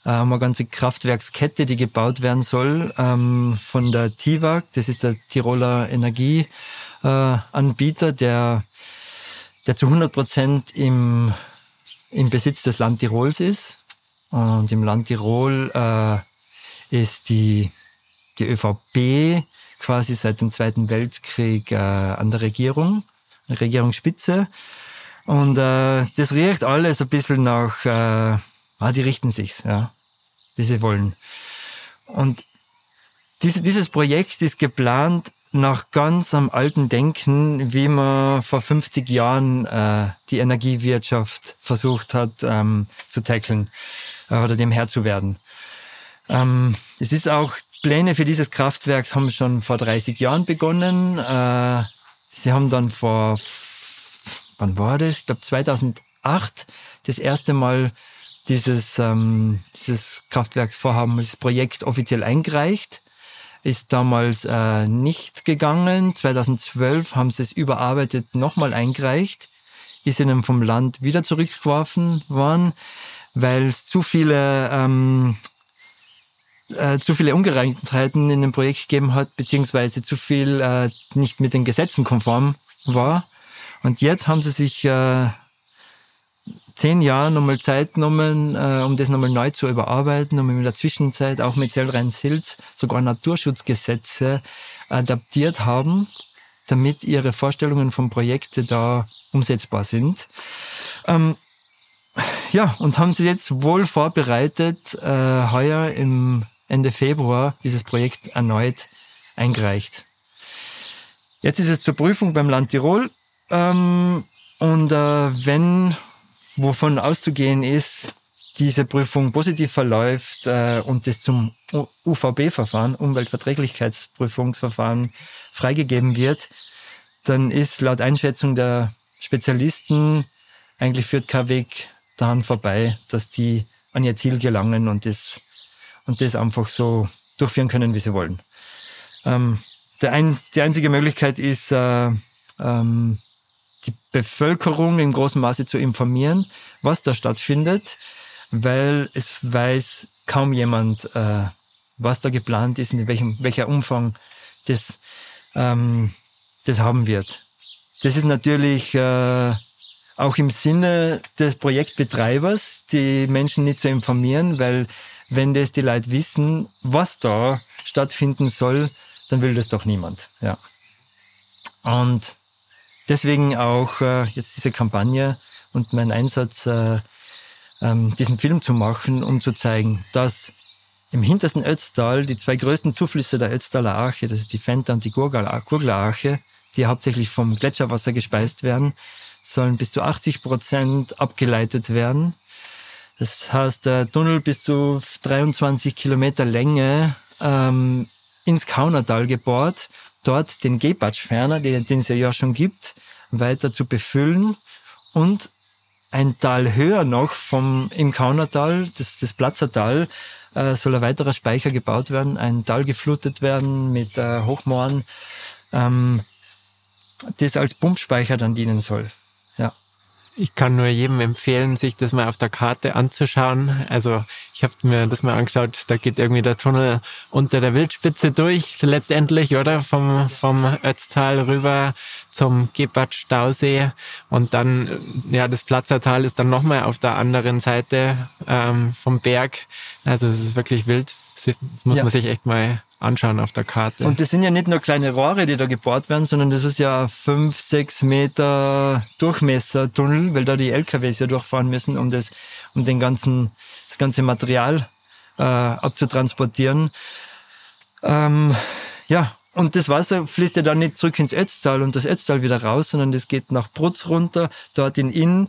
C: äh, eine ganze Kraftwerkskette, die gebaut werden soll ähm, von der TIWAG, das ist der Tiroler Energieanbieter, äh, der, der zu 100 Prozent im, im Besitz des Land Tirols ist. Und im Land Tirol äh, ist die, die ÖVP quasi seit dem Zweiten Weltkrieg äh, an der Regierung, Regierungsspitze. Und äh, das riecht alles ein bisschen nach, äh, ah, die richten sich's, ja wie sie wollen. Und diese, dieses Projekt ist geplant nach ganz am alten Denken, wie man vor 50 Jahren äh, die Energiewirtschaft versucht hat ähm, zu tackeln äh, oder dem Herr zu werden. Ähm, es ist auch, Pläne für dieses Kraftwerk haben schon vor 30 Jahren begonnen. Äh, sie haben dann vor, wann war das? Ich glaube 2008 das erste Mal dieses, ähm, dieses Kraftwerksvorhaben, dieses Projekt offiziell eingereicht. Ist damals äh, nicht gegangen. 2012 haben sie es überarbeitet nochmal eingereicht. Ist ihnen vom Land wieder zurückgeworfen worden, weil es zu viele ähm, äh, zu viele Ungereimtheiten in dem Projekt gegeben hat, beziehungsweise zu viel äh, nicht mit den Gesetzen konform war. Und jetzt haben sie sich äh, zehn Jahre nochmal Zeit genommen, äh, um das nochmal neu zu überarbeiten, um in der Zwischenzeit auch mit Zellrhein-Silt sogar Naturschutzgesetze adaptiert haben, damit ihre Vorstellungen von Projekten da umsetzbar sind. Ähm, ja, und haben sie jetzt wohl vorbereitet, äh, heuer im Ende Februar dieses Projekt erneut eingereicht. Jetzt ist es zur Prüfung beim Land Tirol. Ähm, und äh, wenn, wovon auszugehen ist, diese Prüfung positiv verläuft äh, und es zum UVB-Verfahren, Umweltverträglichkeitsprüfungsverfahren, freigegeben wird, dann ist laut Einschätzung der Spezialisten eigentlich führt kein Weg daran vorbei, dass die an ihr Ziel gelangen und das, und das einfach so durchführen können, wie sie wollen. Ähm, der ein, die einzige Möglichkeit ist, äh, ähm, Bevölkerung im großen Maße zu informieren, was da stattfindet, weil es weiß kaum jemand, äh, was da geplant ist und in welchem, welcher Umfang das, ähm, das haben wird. Das ist natürlich äh, auch im Sinne des Projektbetreibers, die Menschen nicht zu informieren, weil wenn das die Leute wissen, was da stattfinden soll, dann will das doch niemand. Ja. Und deswegen auch äh, jetzt diese Kampagne und mein Einsatz, äh, ähm, diesen Film zu machen, um zu zeigen, dass im hintersten Ötztal die zwei größten Zuflüsse der Ötztaler Arche, das ist die Fenta und die Gurgler Arche, die hauptsächlich vom Gletscherwasser gespeist werden, sollen bis zu 80 Prozent abgeleitet werden. Das heißt, der Tunnel bis zu 23 Kilometer Länge ähm, ins Kaunertal gebohrt, dort den Gepatschferner, den, den es ja schon gibt, weiter zu befüllen und ein Tal höher noch vom, im Kaunertal, das, das Platzertal, äh, soll ein weiterer Speicher gebaut werden, ein Tal geflutet werden mit äh, Hochmooren, ähm, das als Pumpspeicher dann dienen soll.
D: Ich kann nur jedem empfehlen, sich das mal auf der Karte anzuschauen. Also ich habe mir das mal angeschaut, da geht irgendwie der Tunnel unter der Wildspitze durch, letztendlich, oder? Vom, vom Ötztal rüber zum Gepard-Stausee und dann, ja, das Platzertal ist dann nochmal auf der anderen Seite ähm, vom Berg. Also es ist wirklich wild. Das muss ja. man sich echt mal anschauen auf der Karte.
C: Und das sind ja nicht nur kleine Rohre, die da gebohrt werden, sondern das ist ja fünf, sechs Meter Durchmesser-Tunnel, weil da die LKWs ja durchfahren müssen, um das, um den ganzen, das ganze Material äh, abzutransportieren. Ähm, ja, und das Wasser fließt ja dann nicht zurück ins Ötztal und das Ötztal wieder raus, sondern das geht nach Brutz runter, dort in Inn,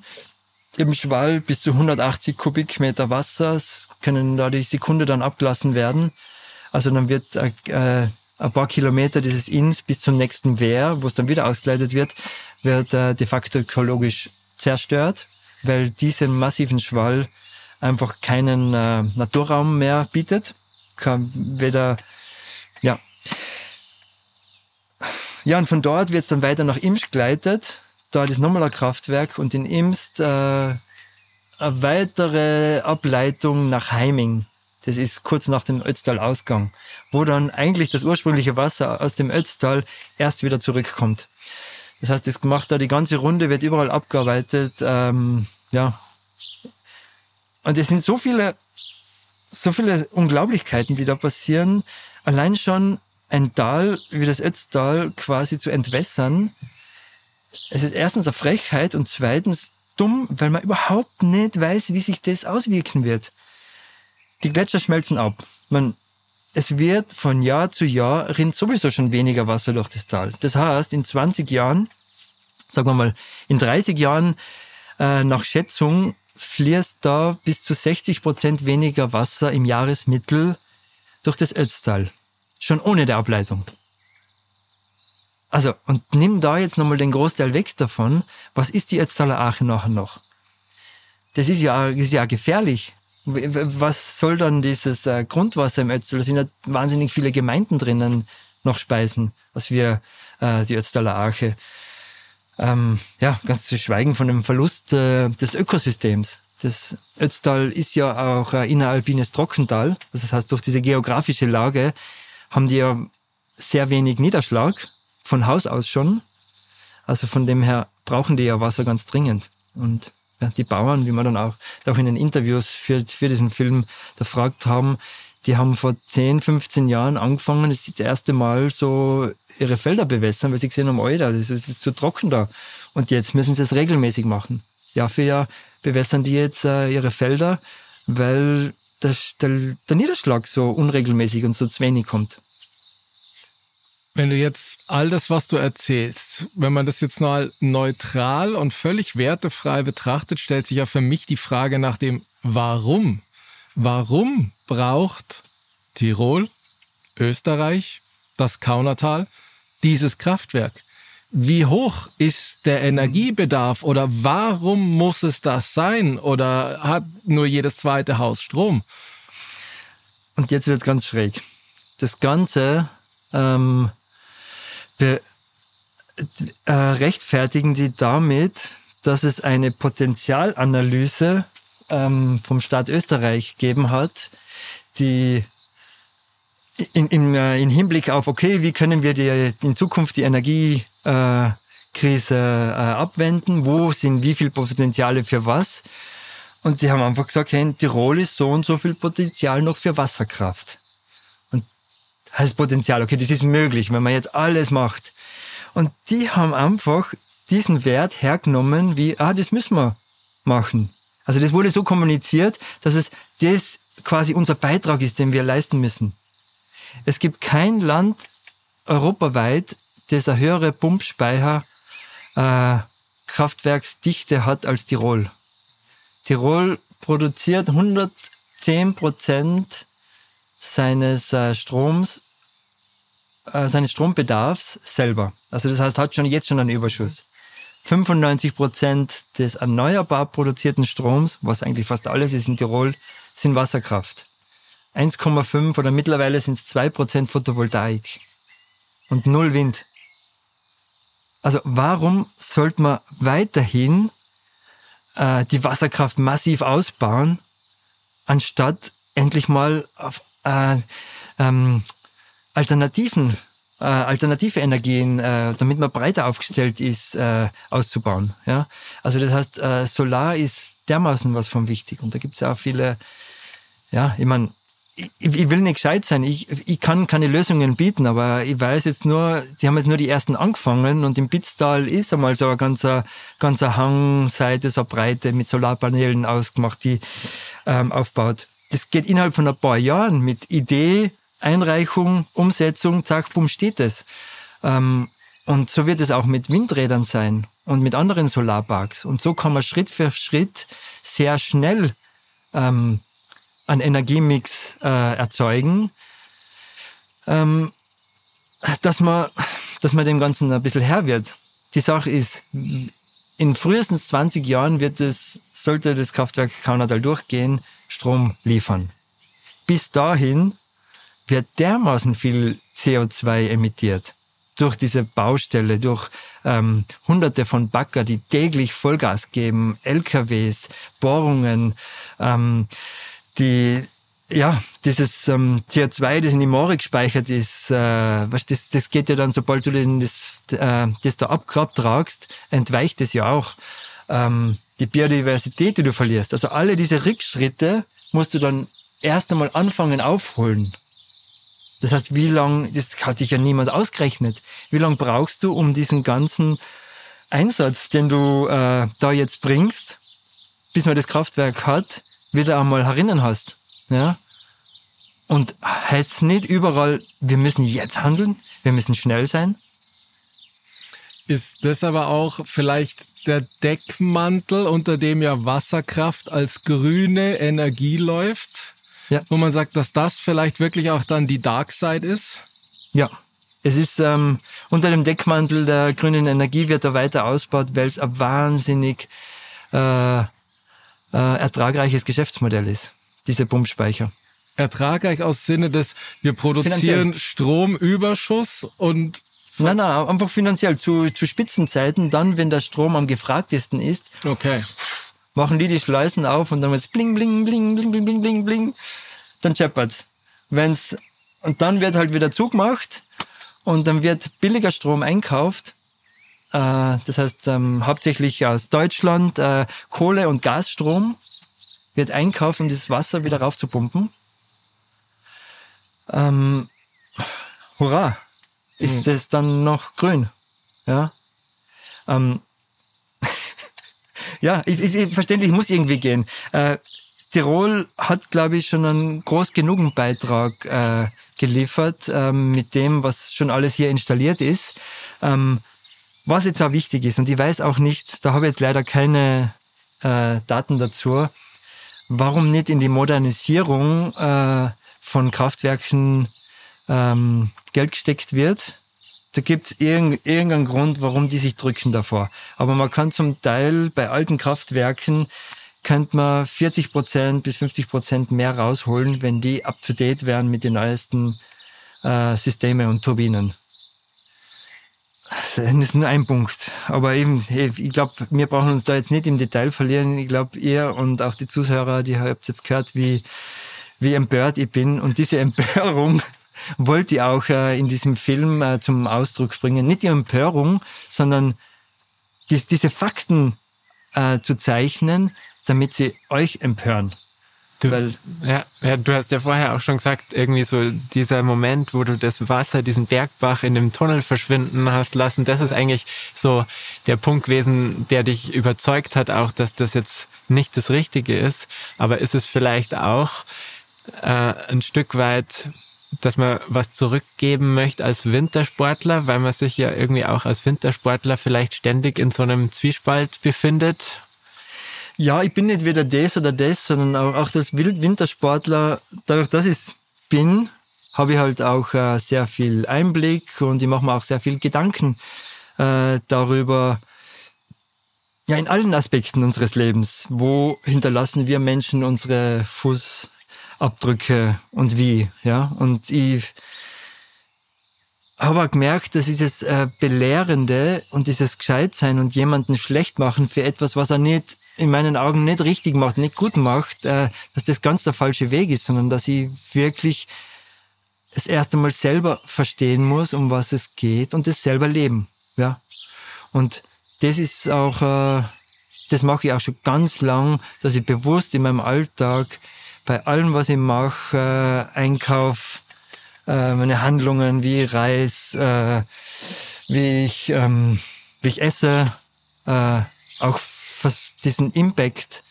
C: im Schwall bis zu 180 Kubikmeter Wasser können da die Sekunde dann abgelassen werden. Also dann wird äh, äh, ein paar Kilometer dieses Inns bis zum nächsten Wehr, wo es dann wieder ausgeleitet wird, wird äh, de facto ökologisch zerstört, weil diesen massiven Schwall einfach keinen äh, Naturraum mehr bietet. Kann weder, ja. Ja, und von dort wird es dann weiter nach Imst geleitet. Dort ist nochmal ein Kraftwerk und in Imst äh, eine weitere Ableitung nach Heiming. Das ist kurz nach dem Ötztal-Ausgang, wo dann eigentlich das ursprüngliche Wasser aus dem Ötztal erst wieder zurückkommt. Das heißt, das macht da die ganze Runde, wird überall abgearbeitet. Ähm, ja. Und es sind so viele, so viele Unglaublichkeiten, die da passieren. Allein schon ein Tal wie das Ötztal quasi zu entwässern. Es ist erstens eine Frechheit und zweitens dumm, weil man überhaupt nicht weiß, wie sich das auswirken wird. Die Gletscher schmelzen ab. Man, es wird von Jahr zu Jahr rinnt sowieso schon weniger Wasser durch das Tal. Das heißt, in 20 Jahren, sagen wir mal, in 30 Jahren äh, nach Schätzung fließt da bis zu 60 Prozent weniger Wasser im Jahresmittel durch das Ötztal. Schon ohne der Ableitung. Also, und nimm da jetzt nochmal den Großteil weg davon. Was ist die Ötztaler Arche nachher noch? Das ist ja, ist ja gefährlich. Was soll dann dieses äh, Grundwasser im Ötztal? Da sind ja wahnsinnig viele Gemeinden drinnen noch speisen, als wir äh, die Ötztaler Arche. Ähm, ja, ganz zu schweigen von dem Verlust äh, des Ökosystems. Das Ötztal ist ja auch ein inneralpines Trockental. Das heißt, durch diese geografische Lage haben die ja sehr wenig Niederschlag, von Haus aus schon. Also von dem her brauchen die ja Wasser ganz dringend. Und die Bauern, wie wir dann auch, auch in den Interviews für, für diesen Film gefragt haben, die haben vor 10, 15 Jahren angefangen, das ist das erste Mal so ihre Felder bewässern, weil sie gesehen haben, Alter, das ist zu trocken da. Und jetzt müssen sie es regelmäßig machen. Jahr für Jahr bewässern die jetzt äh, ihre Felder, weil der, der, der Niederschlag so unregelmäßig und so zu wenig kommt.
B: Wenn du jetzt all das, was du erzählst, wenn man das jetzt mal neutral und völlig wertefrei betrachtet, stellt sich ja für mich die Frage nach dem Warum. Warum braucht Tirol, Österreich, das Kaunertal dieses Kraftwerk? Wie hoch ist der Energiebedarf oder warum muss es das sein oder hat nur jedes zweite Haus Strom?
C: Und jetzt wird's ganz schräg. Das Ganze ähm, be, äh, rechtfertigen die damit, dass es eine Potenzialanalyse ähm, vom Staat Österreich gegeben hat, die in, in, äh, in Hinblick auf, okay, wie können wir die, in Zukunft die Energiekrise äh, abwenden, wo sind wie viel Potenziale für was. Und die haben einfach gesagt, hey, in Tirol ist so und so viel Potenzial noch für Wasserkraft. Heißt Potenzial, okay, das ist möglich, wenn man jetzt alles macht. Und die haben einfach diesen Wert hergenommen, wie, ah, das müssen wir machen. Also das wurde so kommuniziert, dass es das quasi unser Beitrag ist, den wir leisten müssen. Es gibt kein Land europaweit, das eine höhere Pumpspeicher äh, Kraftwerksdichte hat als Tirol. Tirol produziert 110 Prozent seines äh, Stroms, äh, seines Strombedarfs selber. Also das heißt, hat schon jetzt schon einen Überschuss. 95 Prozent des erneuerbar produzierten Stroms, was eigentlich fast alles ist in Tirol, sind Wasserkraft. 1,5 oder mittlerweile sind es 2 Prozent Photovoltaik und null Wind. Also warum sollte man weiterhin äh, die Wasserkraft massiv ausbauen, anstatt endlich mal auf äh, ähm, Alternativen äh, alternative Energien, äh, damit man breiter aufgestellt ist, äh, auszubauen. Ja? Also das heißt, äh, Solar ist dermaßen was von wichtig. Und da gibt es ja auch viele, ja, ich meine, ich, ich will nicht gescheit sein, ich, ich kann keine Lösungen bieten, aber ich weiß jetzt nur, die haben jetzt nur die ersten angefangen und im Bitztal ist einmal so eine ganze, ganze Hangseite, so eine Breite mit Solarpanelen ausgemacht, die ähm, aufbaut. Das geht innerhalb von ein paar Jahren mit Idee, Einreichung, Umsetzung, zack, bumm, steht es. Ähm, und so wird es auch mit Windrädern sein und mit anderen Solarparks. Und so kann man Schritt für Schritt sehr schnell ähm, einen Energiemix äh, erzeugen, ähm, dass, man, dass man dem Ganzen ein bisschen Herr wird. Die Sache ist, in frühestens 20 Jahren wird es, sollte das Kraftwerk Kaunertal durchgehen, Strom liefern. Bis dahin wird dermaßen viel CO2 emittiert durch diese Baustelle, durch ähm, hunderte von Bagger, die täglich Vollgas geben, LKWs, Bohrungen, ähm, die ja, dieses ähm, CO2, das in die Moore gespeichert ist, äh, was, das, das geht ja dann, sobald du das, äh, das da abgrab tragst, entweicht es ja auch. Ähm, die Biodiversität, die du verlierst. Also alle diese Rückschritte musst du dann erst einmal anfangen aufholen. Das heißt, wie lang, das hat sich ja niemand ausgerechnet, wie lang brauchst du, um diesen ganzen Einsatz, den du äh, da jetzt bringst, bis man das Kraftwerk hat, wieder einmal herinnen hast. Ja? Und heißt nicht überall, wir müssen jetzt handeln, wir müssen schnell sein?
B: Ist das aber auch vielleicht der Deckmantel, unter dem ja Wasserkraft als grüne Energie läuft? Ja. Wo man sagt, dass das vielleicht wirklich auch dann die Dark Side ist?
C: Ja. Es ist ähm, unter dem Deckmantel der grünen Energie wird er weiter ausgebaut, weil es ein wahnsinnig äh, äh, ertragreiches Geschäftsmodell ist, diese Pumpspeicher.
B: Ertragreich aus Sinne des, wir produzieren finanziell. Stromüberschuss und
C: Nein, nein, einfach finanziell. Zu, zu Spitzenzeiten, dann, wenn der Strom am gefragtesten ist,
B: okay.
C: machen die die Schleusen auf und dann wird bling, bling, bling, bling, bling, bling, bling, bling. Dann scheppert's. Wenn's, und dann wird halt wieder zugemacht und dann wird billiger Strom einkauft. Äh, das heißt, ähm, hauptsächlich aus Deutschland, äh, Kohle- und Gasstrom wird einkauft, um das Wasser wieder raufzupumpen. Ähm, hurra! Ist
B: Mhm.
C: es dann noch grün? Ja. Ähm, ja, ist, ist, verständlich, muss irgendwie gehen. Äh, Tirol hat, glaube ich, schon einen groß genugen Beitrag äh, geliefert ähm, mit dem, was schon alles hier installiert ist. Ähm, was jetzt auch wichtig ist, und ich weiß auch nicht, da habe ich jetzt leider keine äh, Daten dazu, warum nicht in die Modernisierung äh, von Kraftwerken ähm, Geld gesteckt wird. Da gibt es irgend, irgendeinen Grund, warum die sich drücken davor. Aber man kann zum Teil bei alten Kraftwerken könnte man 40 Prozent bis 50 Prozent mehr rausholen, wenn die up to date wären mit den neuesten äh, Systeme und Turbinen. Das ist nur ein Punkt. Aber eben, ich glaube, wir brauchen uns da jetzt nicht im Detail verlieren. Ich glaube, ihr und auch die Zuhörer, die habt jetzt gehört, wie, wie empört ich bin. Und diese Empörung wollte ich auch äh, in diesem Film äh, zum Ausdruck bringen. Nicht die Empörung, sondern dies, diese Fakten äh, zu zeichnen, damit sie euch empören.
D: Du,
C: Weil-
D: ja, ja, du hast ja vorher auch schon gesagt, irgendwie so dieser Moment, wo du das Wasser, diesen Bergbach in dem Tunnel verschwinden hast lassen, das ist eigentlich so der Punkt gewesen, der dich überzeugt hat, auch, dass das jetzt nicht das Richtige ist. Aber ist es vielleicht auch äh, ein Stück weit, dass man was zurückgeben möchte als Wintersportler, weil man sich ja irgendwie auch als Wintersportler vielleicht ständig in so einem Zwiespalt befindet?
C: Ja, ich bin nicht weder das oder das, sondern auch, auch das Wintersportler, dadurch, dass ich bin, habe ich halt auch äh, sehr viel Einblick und ich mache mir auch sehr viel Gedanken äh, darüber, ja, in allen Aspekten unseres Lebens. Wo hinterlassen wir Menschen unsere Fußabdrücke und wie, ja? Und ich habe auch gemerkt, dass dieses äh, Belehrende und dieses Gescheitsein und jemanden schlecht machen für etwas, was er nicht in meinen Augen nicht richtig macht, nicht gut macht, äh, dass das ganz der falsche Weg ist, sondern dass ich wirklich es erst einmal selber verstehen muss, um was es geht und es selber leben. Ja. Und das ist auch, äh, das mache ich auch schon ganz lang, dass ich bewusst in meinem Alltag bei allem, was ich mache, äh, Einkauf, äh, meine Handlungen, wie ich reis, äh, wie ich, ähm, wie ich esse, äh, auch diesen Impact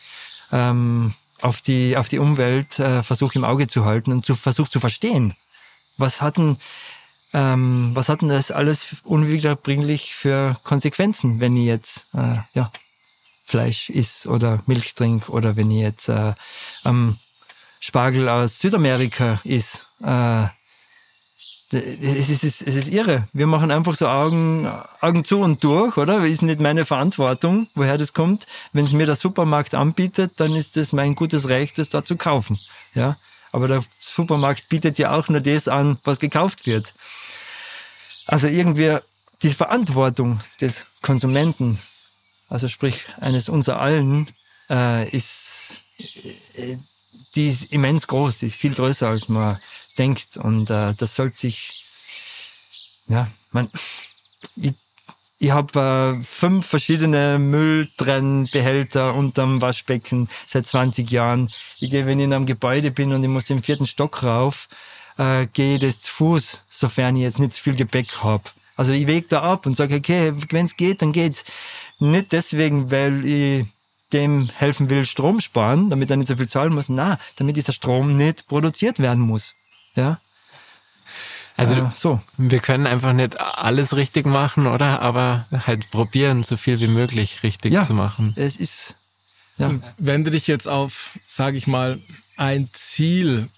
C: ähm, auf die auf die Umwelt äh, versuche im Auge zu halten und zu versuche zu verstehen. Was hatten ähm, was hatten das alles unwiederbringlich für Konsequenzen, wenn ich jetzt äh, ja Fleisch isst oder Milch trinke oder wenn ich jetzt äh, am Spargel aus Südamerika isst. Äh, es ist, es ist irre. Wir machen einfach so Augen, Augen zu und durch, oder? Ist nicht meine Verantwortung, woher das kommt. Wenn es mir der Supermarkt anbietet, dann ist es mein gutes Recht, das dort zu kaufen. Ja. Aber der Supermarkt bietet ja auch nur das an, was gekauft wird. Also irgendwie die Verantwortung des Konsumenten, also sprich eines unser allen, äh, ist, äh, die ist immens groß, die ist viel größer, als man denkt. Und äh, das sollte sich, ja, man, ich, ich habe äh, fünf verschiedene Mülltrennbehälter unterm Waschbecken seit 20 Jahren. Ich gehe, wenn ich in einem Gebäude bin und ich muss im vierten Stock rauf, äh, gehe ich das zu Fuß, sofern ich jetzt nicht zu viel Gepäck habe. Also ich wege da ab und sage, okay, wenn es geht, dann geht's. Nicht deswegen, weil ich dem helfen will, Strom sparen, damit er nicht so viel zahlen muss. Na, damit dieser Strom nicht produziert werden muss. Ja.
D: Also
C: Äh, so.
D: wir können einfach nicht alles richtig machen, oder? Aber halt probieren, so viel wie möglich richtig
C: Ja.
D: zu machen.
C: Es ist, ja.
B: Wenn du dich jetzt auf, sage ich mal, ein Ziel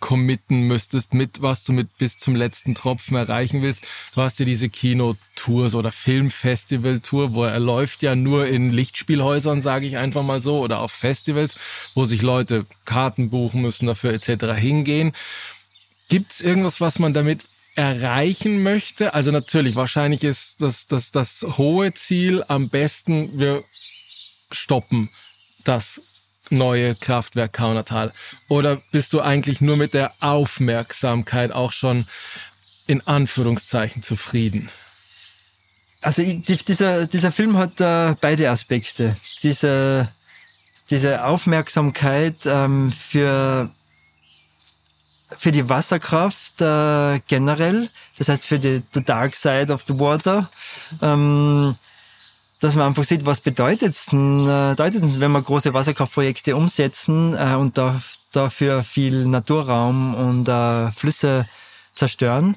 B: committen müsstest, mit was du mit bis zum letzten Tropfen erreichen willst. Du hast ja diese Kinotours oder Filmfestival-Tour, wo er läuft ja nur in Lichtspielhäusern, sage ich einfach mal so, oder auf Festivals, wo sich Leute Karten buchen müssen, dafür etc. hingehen. Gibt's irgendwas, was man damit erreichen möchte? Also natürlich, wahrscheinlich ist das, das, das hohe Ziel am besten, wir stoppen das neue Kraftwerk Kaunertal? Oder bist du eigentlich nur mit der Aufmerksamkeit auch schon in Anführungszeichen zufrieden?
C: Also die, dieser, dieser Film hat äh, beide Aspekte. Diese, diese Aufmerksamkeit ähm, für, für die Wasserkraft äh, generell, das heißt für die the dark side of the water, ähm, dass man einfach sieht, was bedeutet es, äh, wenn wir große Wasserkraftprojekte umsetzen äh, und da, dafür viel Naturraum und äh, Flüsse zerstören.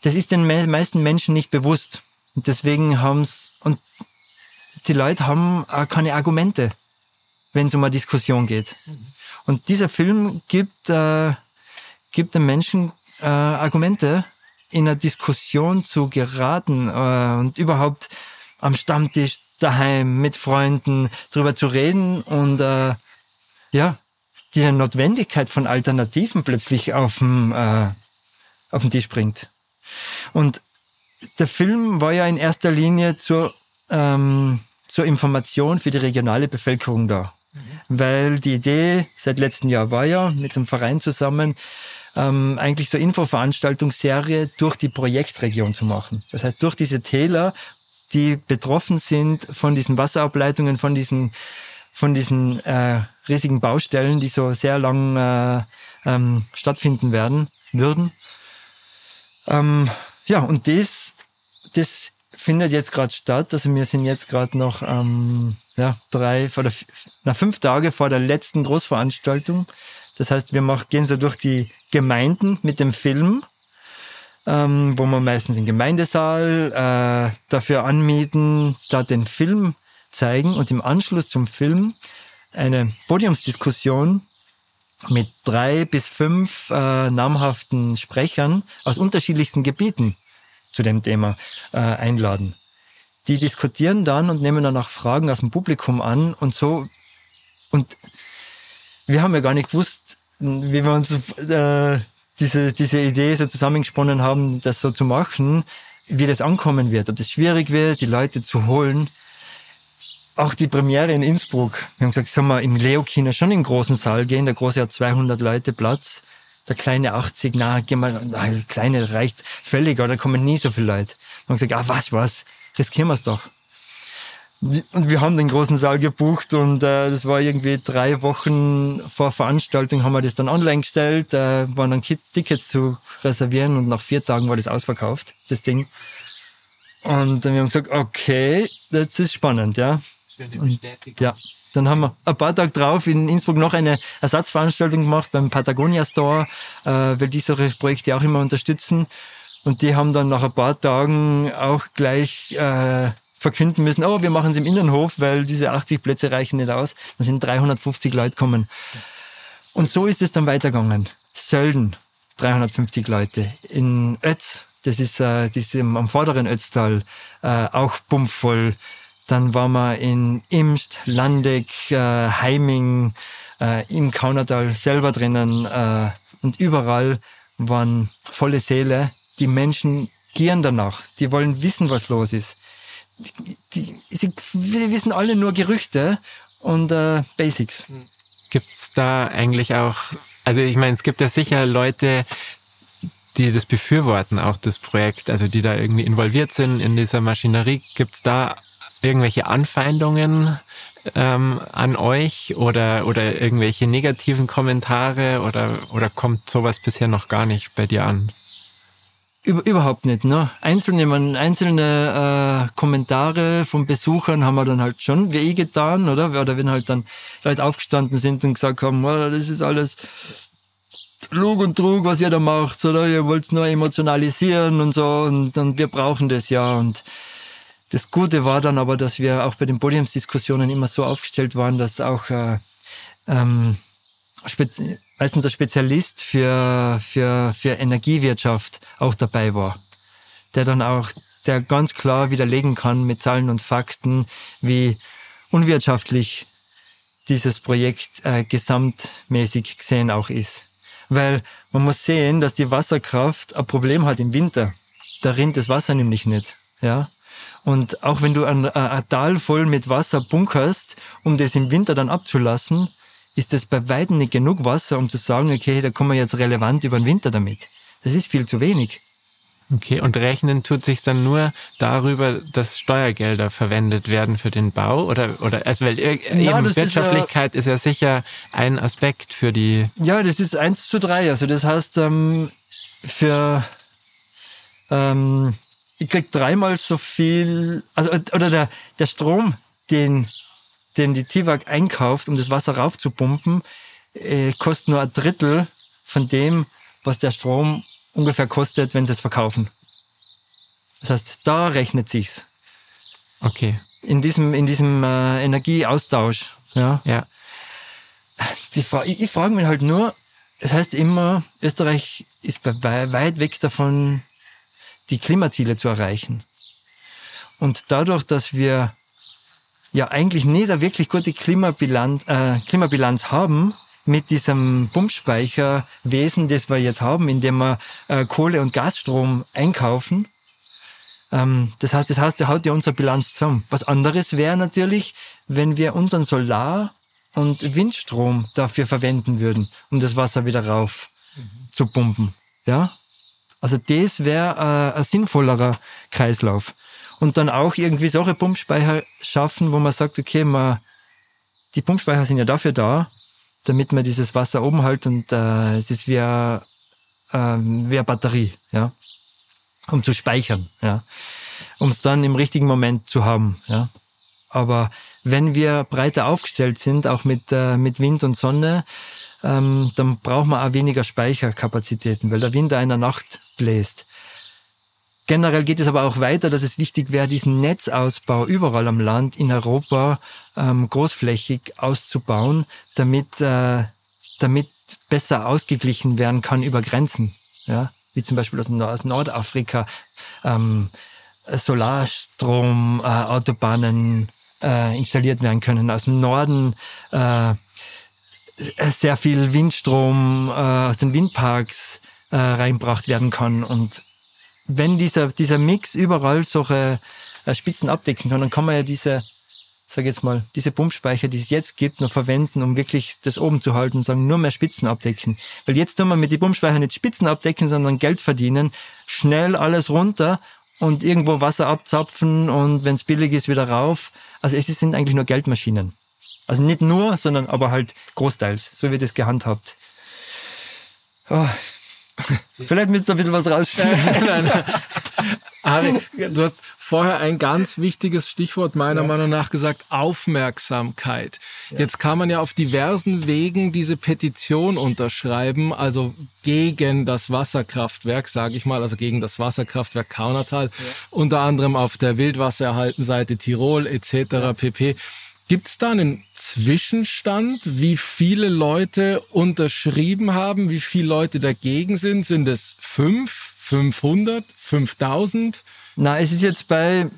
C: Das ist den me meisten Menschen nicht bewusst. Und deswegen haben's und die Leute haben auch keine Argumente, wenn es um eine Diskussion geht. Und dieser Film gibt, äh, gibt den Menschen äh, Argumente, in eine Diskussion zu geraten äh, und überhaupt am Stammtisch daheim mit Freunden drüber zu reden und äh, ja, diese Notwendigkeit von Alternativen plötzlich auf dem, äh, auf den Tisch bringt. Und der Film war ja in erster Linie zur, ähm, zur Information für die regionale Bevölkerung da. Mhm. Weil die Idee seit letztem Jahr war ja, mit dem Verein zusammen, ähm, eigentlich so Infoveranstaltungsserie durch die Projektregion zu machen. Das heißt, durch diese Täler die betroffen sind von diesen Wasserableitungen, von diesen, von diesen äh, riesigen Baustellen, die so sehr lang äh, ähm, stattfinden werden, würden. Ähm, ja, und das, das findet jetzt gerade statt. Also wir sind jetzt gerade noch ähm, ja, drei, vor der, na, fünf Tage vor der letzten Großveranstaltung. Das heißt, wir machen, gehen so durch die Gemeinden mit dem Film ähm, wo wir meistens im Gemeindesaal äh, dafür anmieten, da den Film zeigen und im Anschluss zum Film eine Podiumsdiskussion mit drei bis fünf äh, namhaften Sprechern aus unterschiedlichsten Gebieten zu dem Thema äh, einladen. Die diskutieren dann und nehmen dann auch Fragen aus dem Publikum an und so. Und wir haben ja gar nicht gewusst, wie wir uns äh, diese, diese Idee so zusammengesponnen haben, das so zu machen, wie das ankommen wird, ob das schwierig wird, die Leute zu holen. Auch die Premiere in Innsbruck. Wir haben gesagt, sollen wir im Leo-Kino schon im großen Saal gehen? Der große hat 200 Leute Platz. Der kleine 80, na, geh mal, na, kleine reicht völlig, oder da kommen nie so viele Leute. Wir haben gesagt, ah, was, was, riskieren wir es doch. Und wir haben den großen Saal gebucht und äh, das war irgendwie drei Wochen vor Veranstaltung haben wir das dann online gestellt, äh, waren dann Tickets zu reservieren und nach vier Tagen war das ausverkauft, das Ding. Und dann wir haben gesagt, okay, das ist spannend, ja. Und, ja. Dann haben wir ein paar Tage drauf in Innsbruck noch eine Ersatzveranstaltung gemacht beim Patagonia Store, äh, weil die solche Projekte auch immer unterstützen. Und die haben dann nach ein paar Tagen auch gleich äh, verkünden müssen, oh, wir machen es im Innenhof, weil diese 80 Plätze reichen nicht aus. Da sind 350 Leute kommen. Und so ist es dann weitergegangen. Sölden, 350 Leute. In Ötz, das ist, äh, das ist am vorderen Ötztal, äh, auch bummvoll. Dann waren wir in Imst, Landeck, äh, Heiming, äh, im Kaunertal selber drinnen äh, und überall waren volle Säle. Die Menschen gieren danach. Die wollen wissen, was los ist die, sie, wir wissen alle nur Gerüchte und äh, Basics.
D: Gibt's da eigentlich auch, also ich meine, es gibt ja sicher Leute, die das befürworten, auch das Projekt, also die da irgendwie involviert sind in dieser Maschinerie. Gibt's da irgendwelche Anfeindungen ähm, an euch oder, oder irgendwelche negativen Kommentare oder, oder kommt sowas bisher noch gar nicht bei dir an?
C: Über, überhaupt nicht. Ne? Einzelne, man, einzelne äh, Kommentare von Besuchern haben wir dann halt schon wie eh getan, oder? Oder wenn halt dann Leute aufgestanden sind und gesagt haben, oh, das ist alles Lug und Trug, was ihr da macht, oder? Ihr wollt nur emotionalisieren und so und, und wir brauchen das ja. Und das Gute war dann aber, dass wir auch bei den Podiumsdiskussionen immer so aufgestellt waren, dass auch äh, ähm, meistens ein Spezialist für, für, für Energiewirtschaft auch dabei war, der dann auch, der ganz klar widerlegen kann mit Zahlen und Fakten, wie unwirtschaftlich dieses Projekt äh, gesamtmäßig gesehen auch ist. Weil man muss sehen, dass die Wasserkraft ein Problem hat im Winter. Da rinnt das Wasser nämlich nicht. Ja? Und auch wenn du ein, ein Tal voll mit Wasser bunkerst, um das im Winter dann abzulassen, ist das bei weitem nicht genug Wasser, um zu sagen, okay, da kommen wir jetzt relevant über den Winter damit. Das ist viel zu wenig.
D: Okay, und rechnen tut sich dann nur darüber, dass Steuergelder verwendet werden für den Bau oder oder also weil eben
C: Ja, das ist,
D: Wirtschaftlichkeit ist ja sicher ein Aspekt für die
C: Ja, das ist eins zu drei. Also das heißt, ähm, für ähm, ich krieg dreimal so viel, also oder der, der Strom, den, den die TIWAG einkauft, um das Wasser raufzupumpen, äh, kostet nur ein Drittel von dem, was der Strom ungefähr kostet, wenn sie es verkaufen. Das heißt, da rechnet sich's.
D: Okay.
C: In diesem, in diesem äh, Energieaustausch. Ja.
D: Ja.
C: Die Fra ich, ich frage mich halt nur, es heißt immer, Österreich ist weit weg davon, die Klimaziele zu erreichen. Und dadurch, dass wir ja eigentlich nicht eine wirklich gute Klimabilanz, äh, Klimabilanz haben, mit diesem Pumpspeicherwesen, das wir jetzt haben, indem wir äh, Kohle- und Gasstrom einkaufen. Ähm, das heißt, das heißt, der haut ja unsere Bilanz zusammen. Was anderes wäre natürlich, wenn wir unseren Solar- und Windstrom dafür verwenden würden, um das Wasser wieder rauf zu pumpen. Ja? Also das wäre äh, ein sinnvollerer Kreislauf. Und dann auch irgendwie solche Pumpspeicher schaffen, wo man sagt, okay, man, die Pumpspeicher sind ja dafür da, damit man dieses Wasser oben hält und äh, es ist wie, eine, ähm, wie eine Batterie, ja, um zu speichern, ja, um es dann im richtigen Moment zu haben, ja. Aber wenn wir breiter aufgestellt sind, auch mit, äh, mit Wind und Sonne, ähm, dann braucht man auch weniger Speicherkapazitäten, weil der Wind da in der Nacht bläst. Generell geht es aber auch weiter, dass es wichtig wäre, diesen Netzausbau überall am Land in Europa ähm, großflächig auszubauen, damit, äh, damit besser ausgeglichen werden kann über Grenzen. Ja? Wie zum Beispiel aus, aus Nordafrika ähm, Solarstrom, äh, Autobahnen äh, installiert werden können. Aus dem Norden äh, sehr viel Windstrom äh, aus den Windparks äh, reinbracht werden kann. Und wenn dieser, dieser Mix überall solche äh, Spitzen abdecken kann, dann kann man ja diese, sag jetzt mal, diese Pumpspeicher, die es jetzt gibt, noch verwenden, um wirklich das oben zu halten und sagen, nur mehr Spitzen abdecken. Weil jetzt tun wir mit den Pumpspeichern nicht Spitzen abdecken, sondern Geld verdienen, schnell alles runter und irgendwo Wasser abzapfen und wenn es billig ist, wieder rauf. Also es sind eigentlich nur Geldmaschinen. Also nicht nur, sondern aber halt großteils. So wird es gehandhabt. Oh. Vielleicht müsst ihr ein bisschen was rausschneiden.
B: nein, nein. Harry, du hast vorher ein ganz wichtiges Stichwort meiner Meinung nach gesagt, Aufmerksamkeit. Jetzt kann man ja auf diversen Wegen diese Petition unterschreiben, also gegen das Wasserkraftwerk, sage ich mal, also gegen das Wasserkraftwerk Kaunertal, unter anderem auf der Wildwassererhaltenseite Tirol etc. pp. Gibt's da einen Zwischenstand, wie viele Leute unterschrieben haben, wie viele Leute dagegen sind? Sind es fünf, 500, 5000?
C: Na, es ist jetzt bei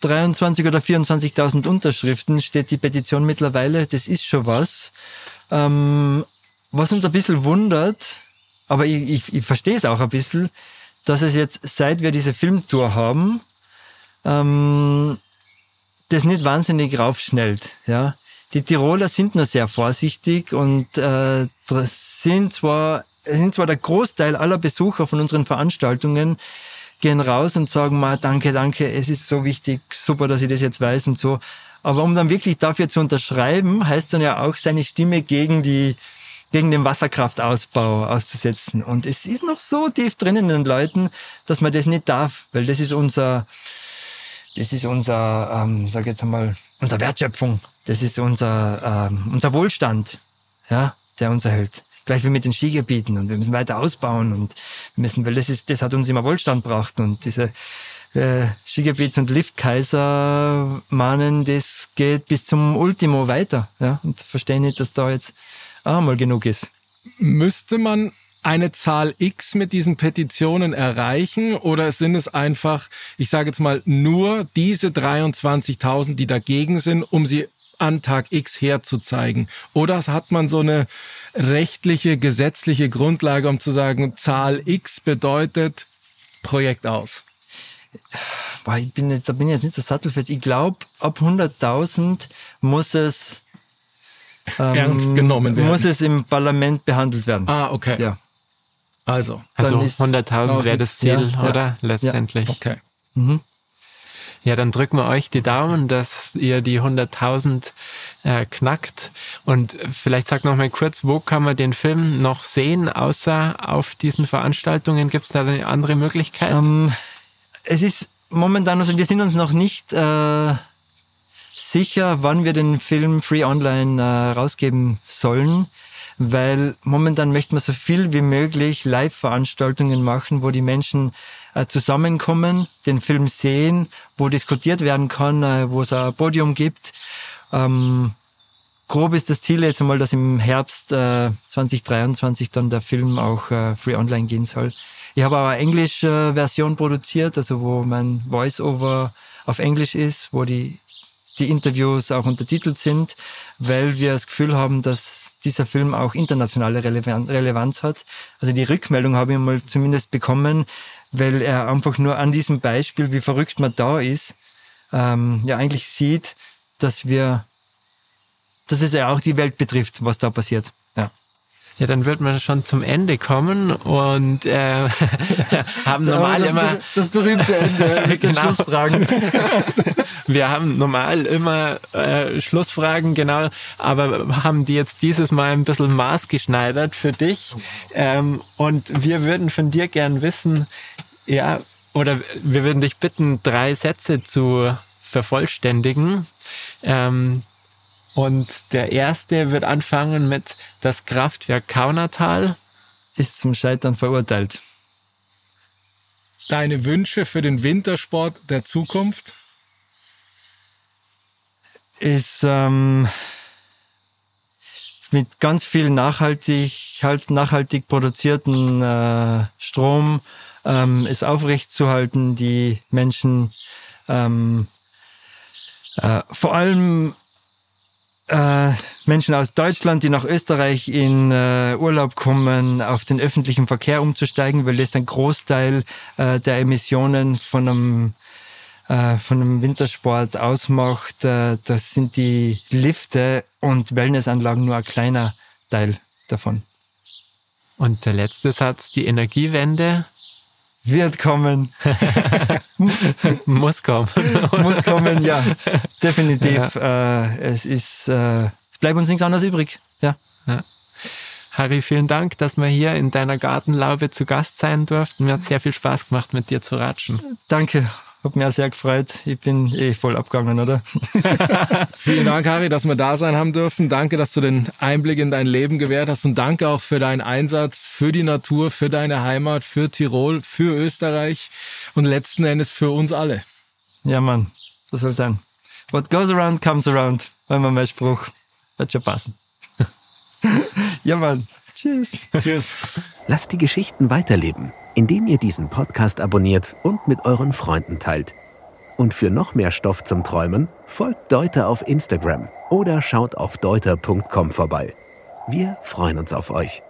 C: 23 oder 24.000 Unterschriften steht die Petition mittlerweile. Das ist schon was. Ähm, was uns ein bisschen wundert, aber ich, ich, ich verstehe es auch ein bisschen, dass es jetzt, seit wir diese Filmtour haben, ähm, das nicht wahnsinnig raufschnellt. Ja? Die Tiroler sind nur sehr vorsichtig und äh, sind zwar, sind zwar der Großteil aller Besucher von unseren Veranstaltungen gehen raus und sagen mal, danke, danke, es ist so wichtig, super, dass ich das jetzt weiß und so. Aber um dann wirklich dafür zu unterschreiben, heißt dann ja auch, seine Stimme gegen die, gegen den Wasserkraftausbau auszusetzen. Und es ist noch so tief drin in den Leuten, dass man das nicht darf, weil das ist unser, das ist unser, ähm, sag jetzt einmal, unsere Wertschöpfung. Das ist unser, ähm, unser Wohlstand, ja, der uns erhält. Gleich wie mit den Skigebieten und wir müssen weiter ausbauen und müssen, weil das ist, das hat uns immer Wohlstand gebracht und diese äh, Skigebiets- und Liftkaiser mahnen, das geht bis zum Ultimo weiter, ja, und verstehen nicht, dass da jetzt auch mal genug ist.
B: Müsste man eine Zahl X mit diesen Petitionen erreichen oder sind es einfach, ich sage jetzt mal, nur diese 23.000, die dagegen sind, um sie an Tag X herzuzeigen? Oder hat man so eine rechtliche, gesetzliche Grundlage, um zu sagen, Zahl X bedeutet Projekt aus?
C: ich bin jetzt, da bin ich jetzt nicht so sattelfest. Ich glaube, ab 100.000 muss es ähm,
B: Ernst genommen werden.
C: Muss es im Parlament behandelt werden.
B: Ah, okay.
C: Ja.
B: Also,
D: Also
C: Dann ist
D: 100.000 wäre das Ziel,
C: ja, ja.
D: oder? Letztendlich.
B: okay.
D: Ja, dann drücken wir euch die Daumen, dass ihr die 100.000 äh, knackt. Und vielleicht sagt noch mal kurz, wo kann man den Film noch sehen, außer auf diesen Veranstaltungen? Gibt es da eine andere Möglichkeit?
C: Ähm, es ist momentan, also wir sind uns noch nicht äh, sicher, wann wir den Film Free Online äh, rausgeben sollen, weil momentan möchten wir so viel wie möglich Live-Veranstaltungen machen, wo die Menschen äh, zusammenkommen, den Film sehen, wo diskutiert werden kann, äh, wo es ein Podium gibt. Ähm, grob ist das Ziel jetzt einmal, dass im Herbst äh, 2023 dann der Film auch äh, free online gehen soll. Ich habe aber eine englische Version produziert, also wo mein Voice-Over auf Englisch ist, wo die, die Interviews auch untertitelt sind, weil wir das Gefühl haben, dass dieser Film auch internationale Relevan- Relevanz hat. Also die Rückmeldung habe ich mal zumindest bekommen, weil er einfach nur an diesem Beispiel, wie verrückt man da ist, ähm, ja eigentlich sieht, dass wir dass es ja auch die Welt betrifft, was da passiert. Ja.
D: Dann wird man schon zum Ende kommen und äh, haben normal
C: das,
D: immer
C: das berühmte Ende mit den
D: Genau.
C: Schlussfragen.
D: Wir haben normal immer äh, Schlussfragen, genau, aber haben die jetzt dieses Mal ein bisschen maßgeschneidert für dich. Ähm, und wir würden von dir gern wissen, ja, oder wir würden dich bitten, drei Sätze zu vervollständigen. Ähm, und der erste wird anfangen mit das Kraftwerk Kaunertal.
C: Ist zum Scheitern verurteilt.
B: Deine Wünsche für den Wintersport der Zukunft?
C: Ist ähm, mit ganz viel nachhaltig, halt nachhaltig produzierten äh, Strom ähm, ist aufrechtzuerhalten, die Menschen ähm, äh, vor allem äh, Menschen aus Deutschland, die nach Österreich in äh, Urlaub kommen, auf den öffentlichen Verkehr umzusteigen, weil das ein Großteil äh, der Emissionen von einem äh, von einem Wintersport ausmacht. Äh, das sind die Lifte und Wellnessanlagen nur ein kleiner Teil davon.
D: Und der letzte Satz, die Energiewende
C: Wird kommen,
D: muss kommen.
C: muss kommen, ja, definitiv. Äh, es ist, äh, es bleibt uns nichts anderes übrig. Ja.
D: Harry, vielen Dank, dass wir hier in deiner Gartenlaube zu Gast sein durften. Mir hat sehr viel Spaß gemacht, mit dir zu ratschen.
C: Danke, hat mich auch sehr gefreut. Ich bin eh voll abgegangen, oder?
B: Vielen Dank, Harry, dass wir da sein haben dürfen. Danke, dass du den Einblick in dein Leben gewährt hast und danke auch für deinen Einsatz für die Natur, für deine Heimat, für Tirol, für Österreich und letzten Endes für uns alle.
C: Ja, Mann, das soll sein. What goes around comes around, war immer mein Spruch. Wird schon passen. ja, Mann. Tschüss.
B: Tschüss.
A: Lasst die Geschichten weiterleben, indem ihr diesen Podcast abonniert und mit euren Freunden teilt. Und für noch mehr Stoff zum Träumen folgt Deuter auf Instagram oder schaut auf deuter.com vorbei. Wir freuen uns auf euch.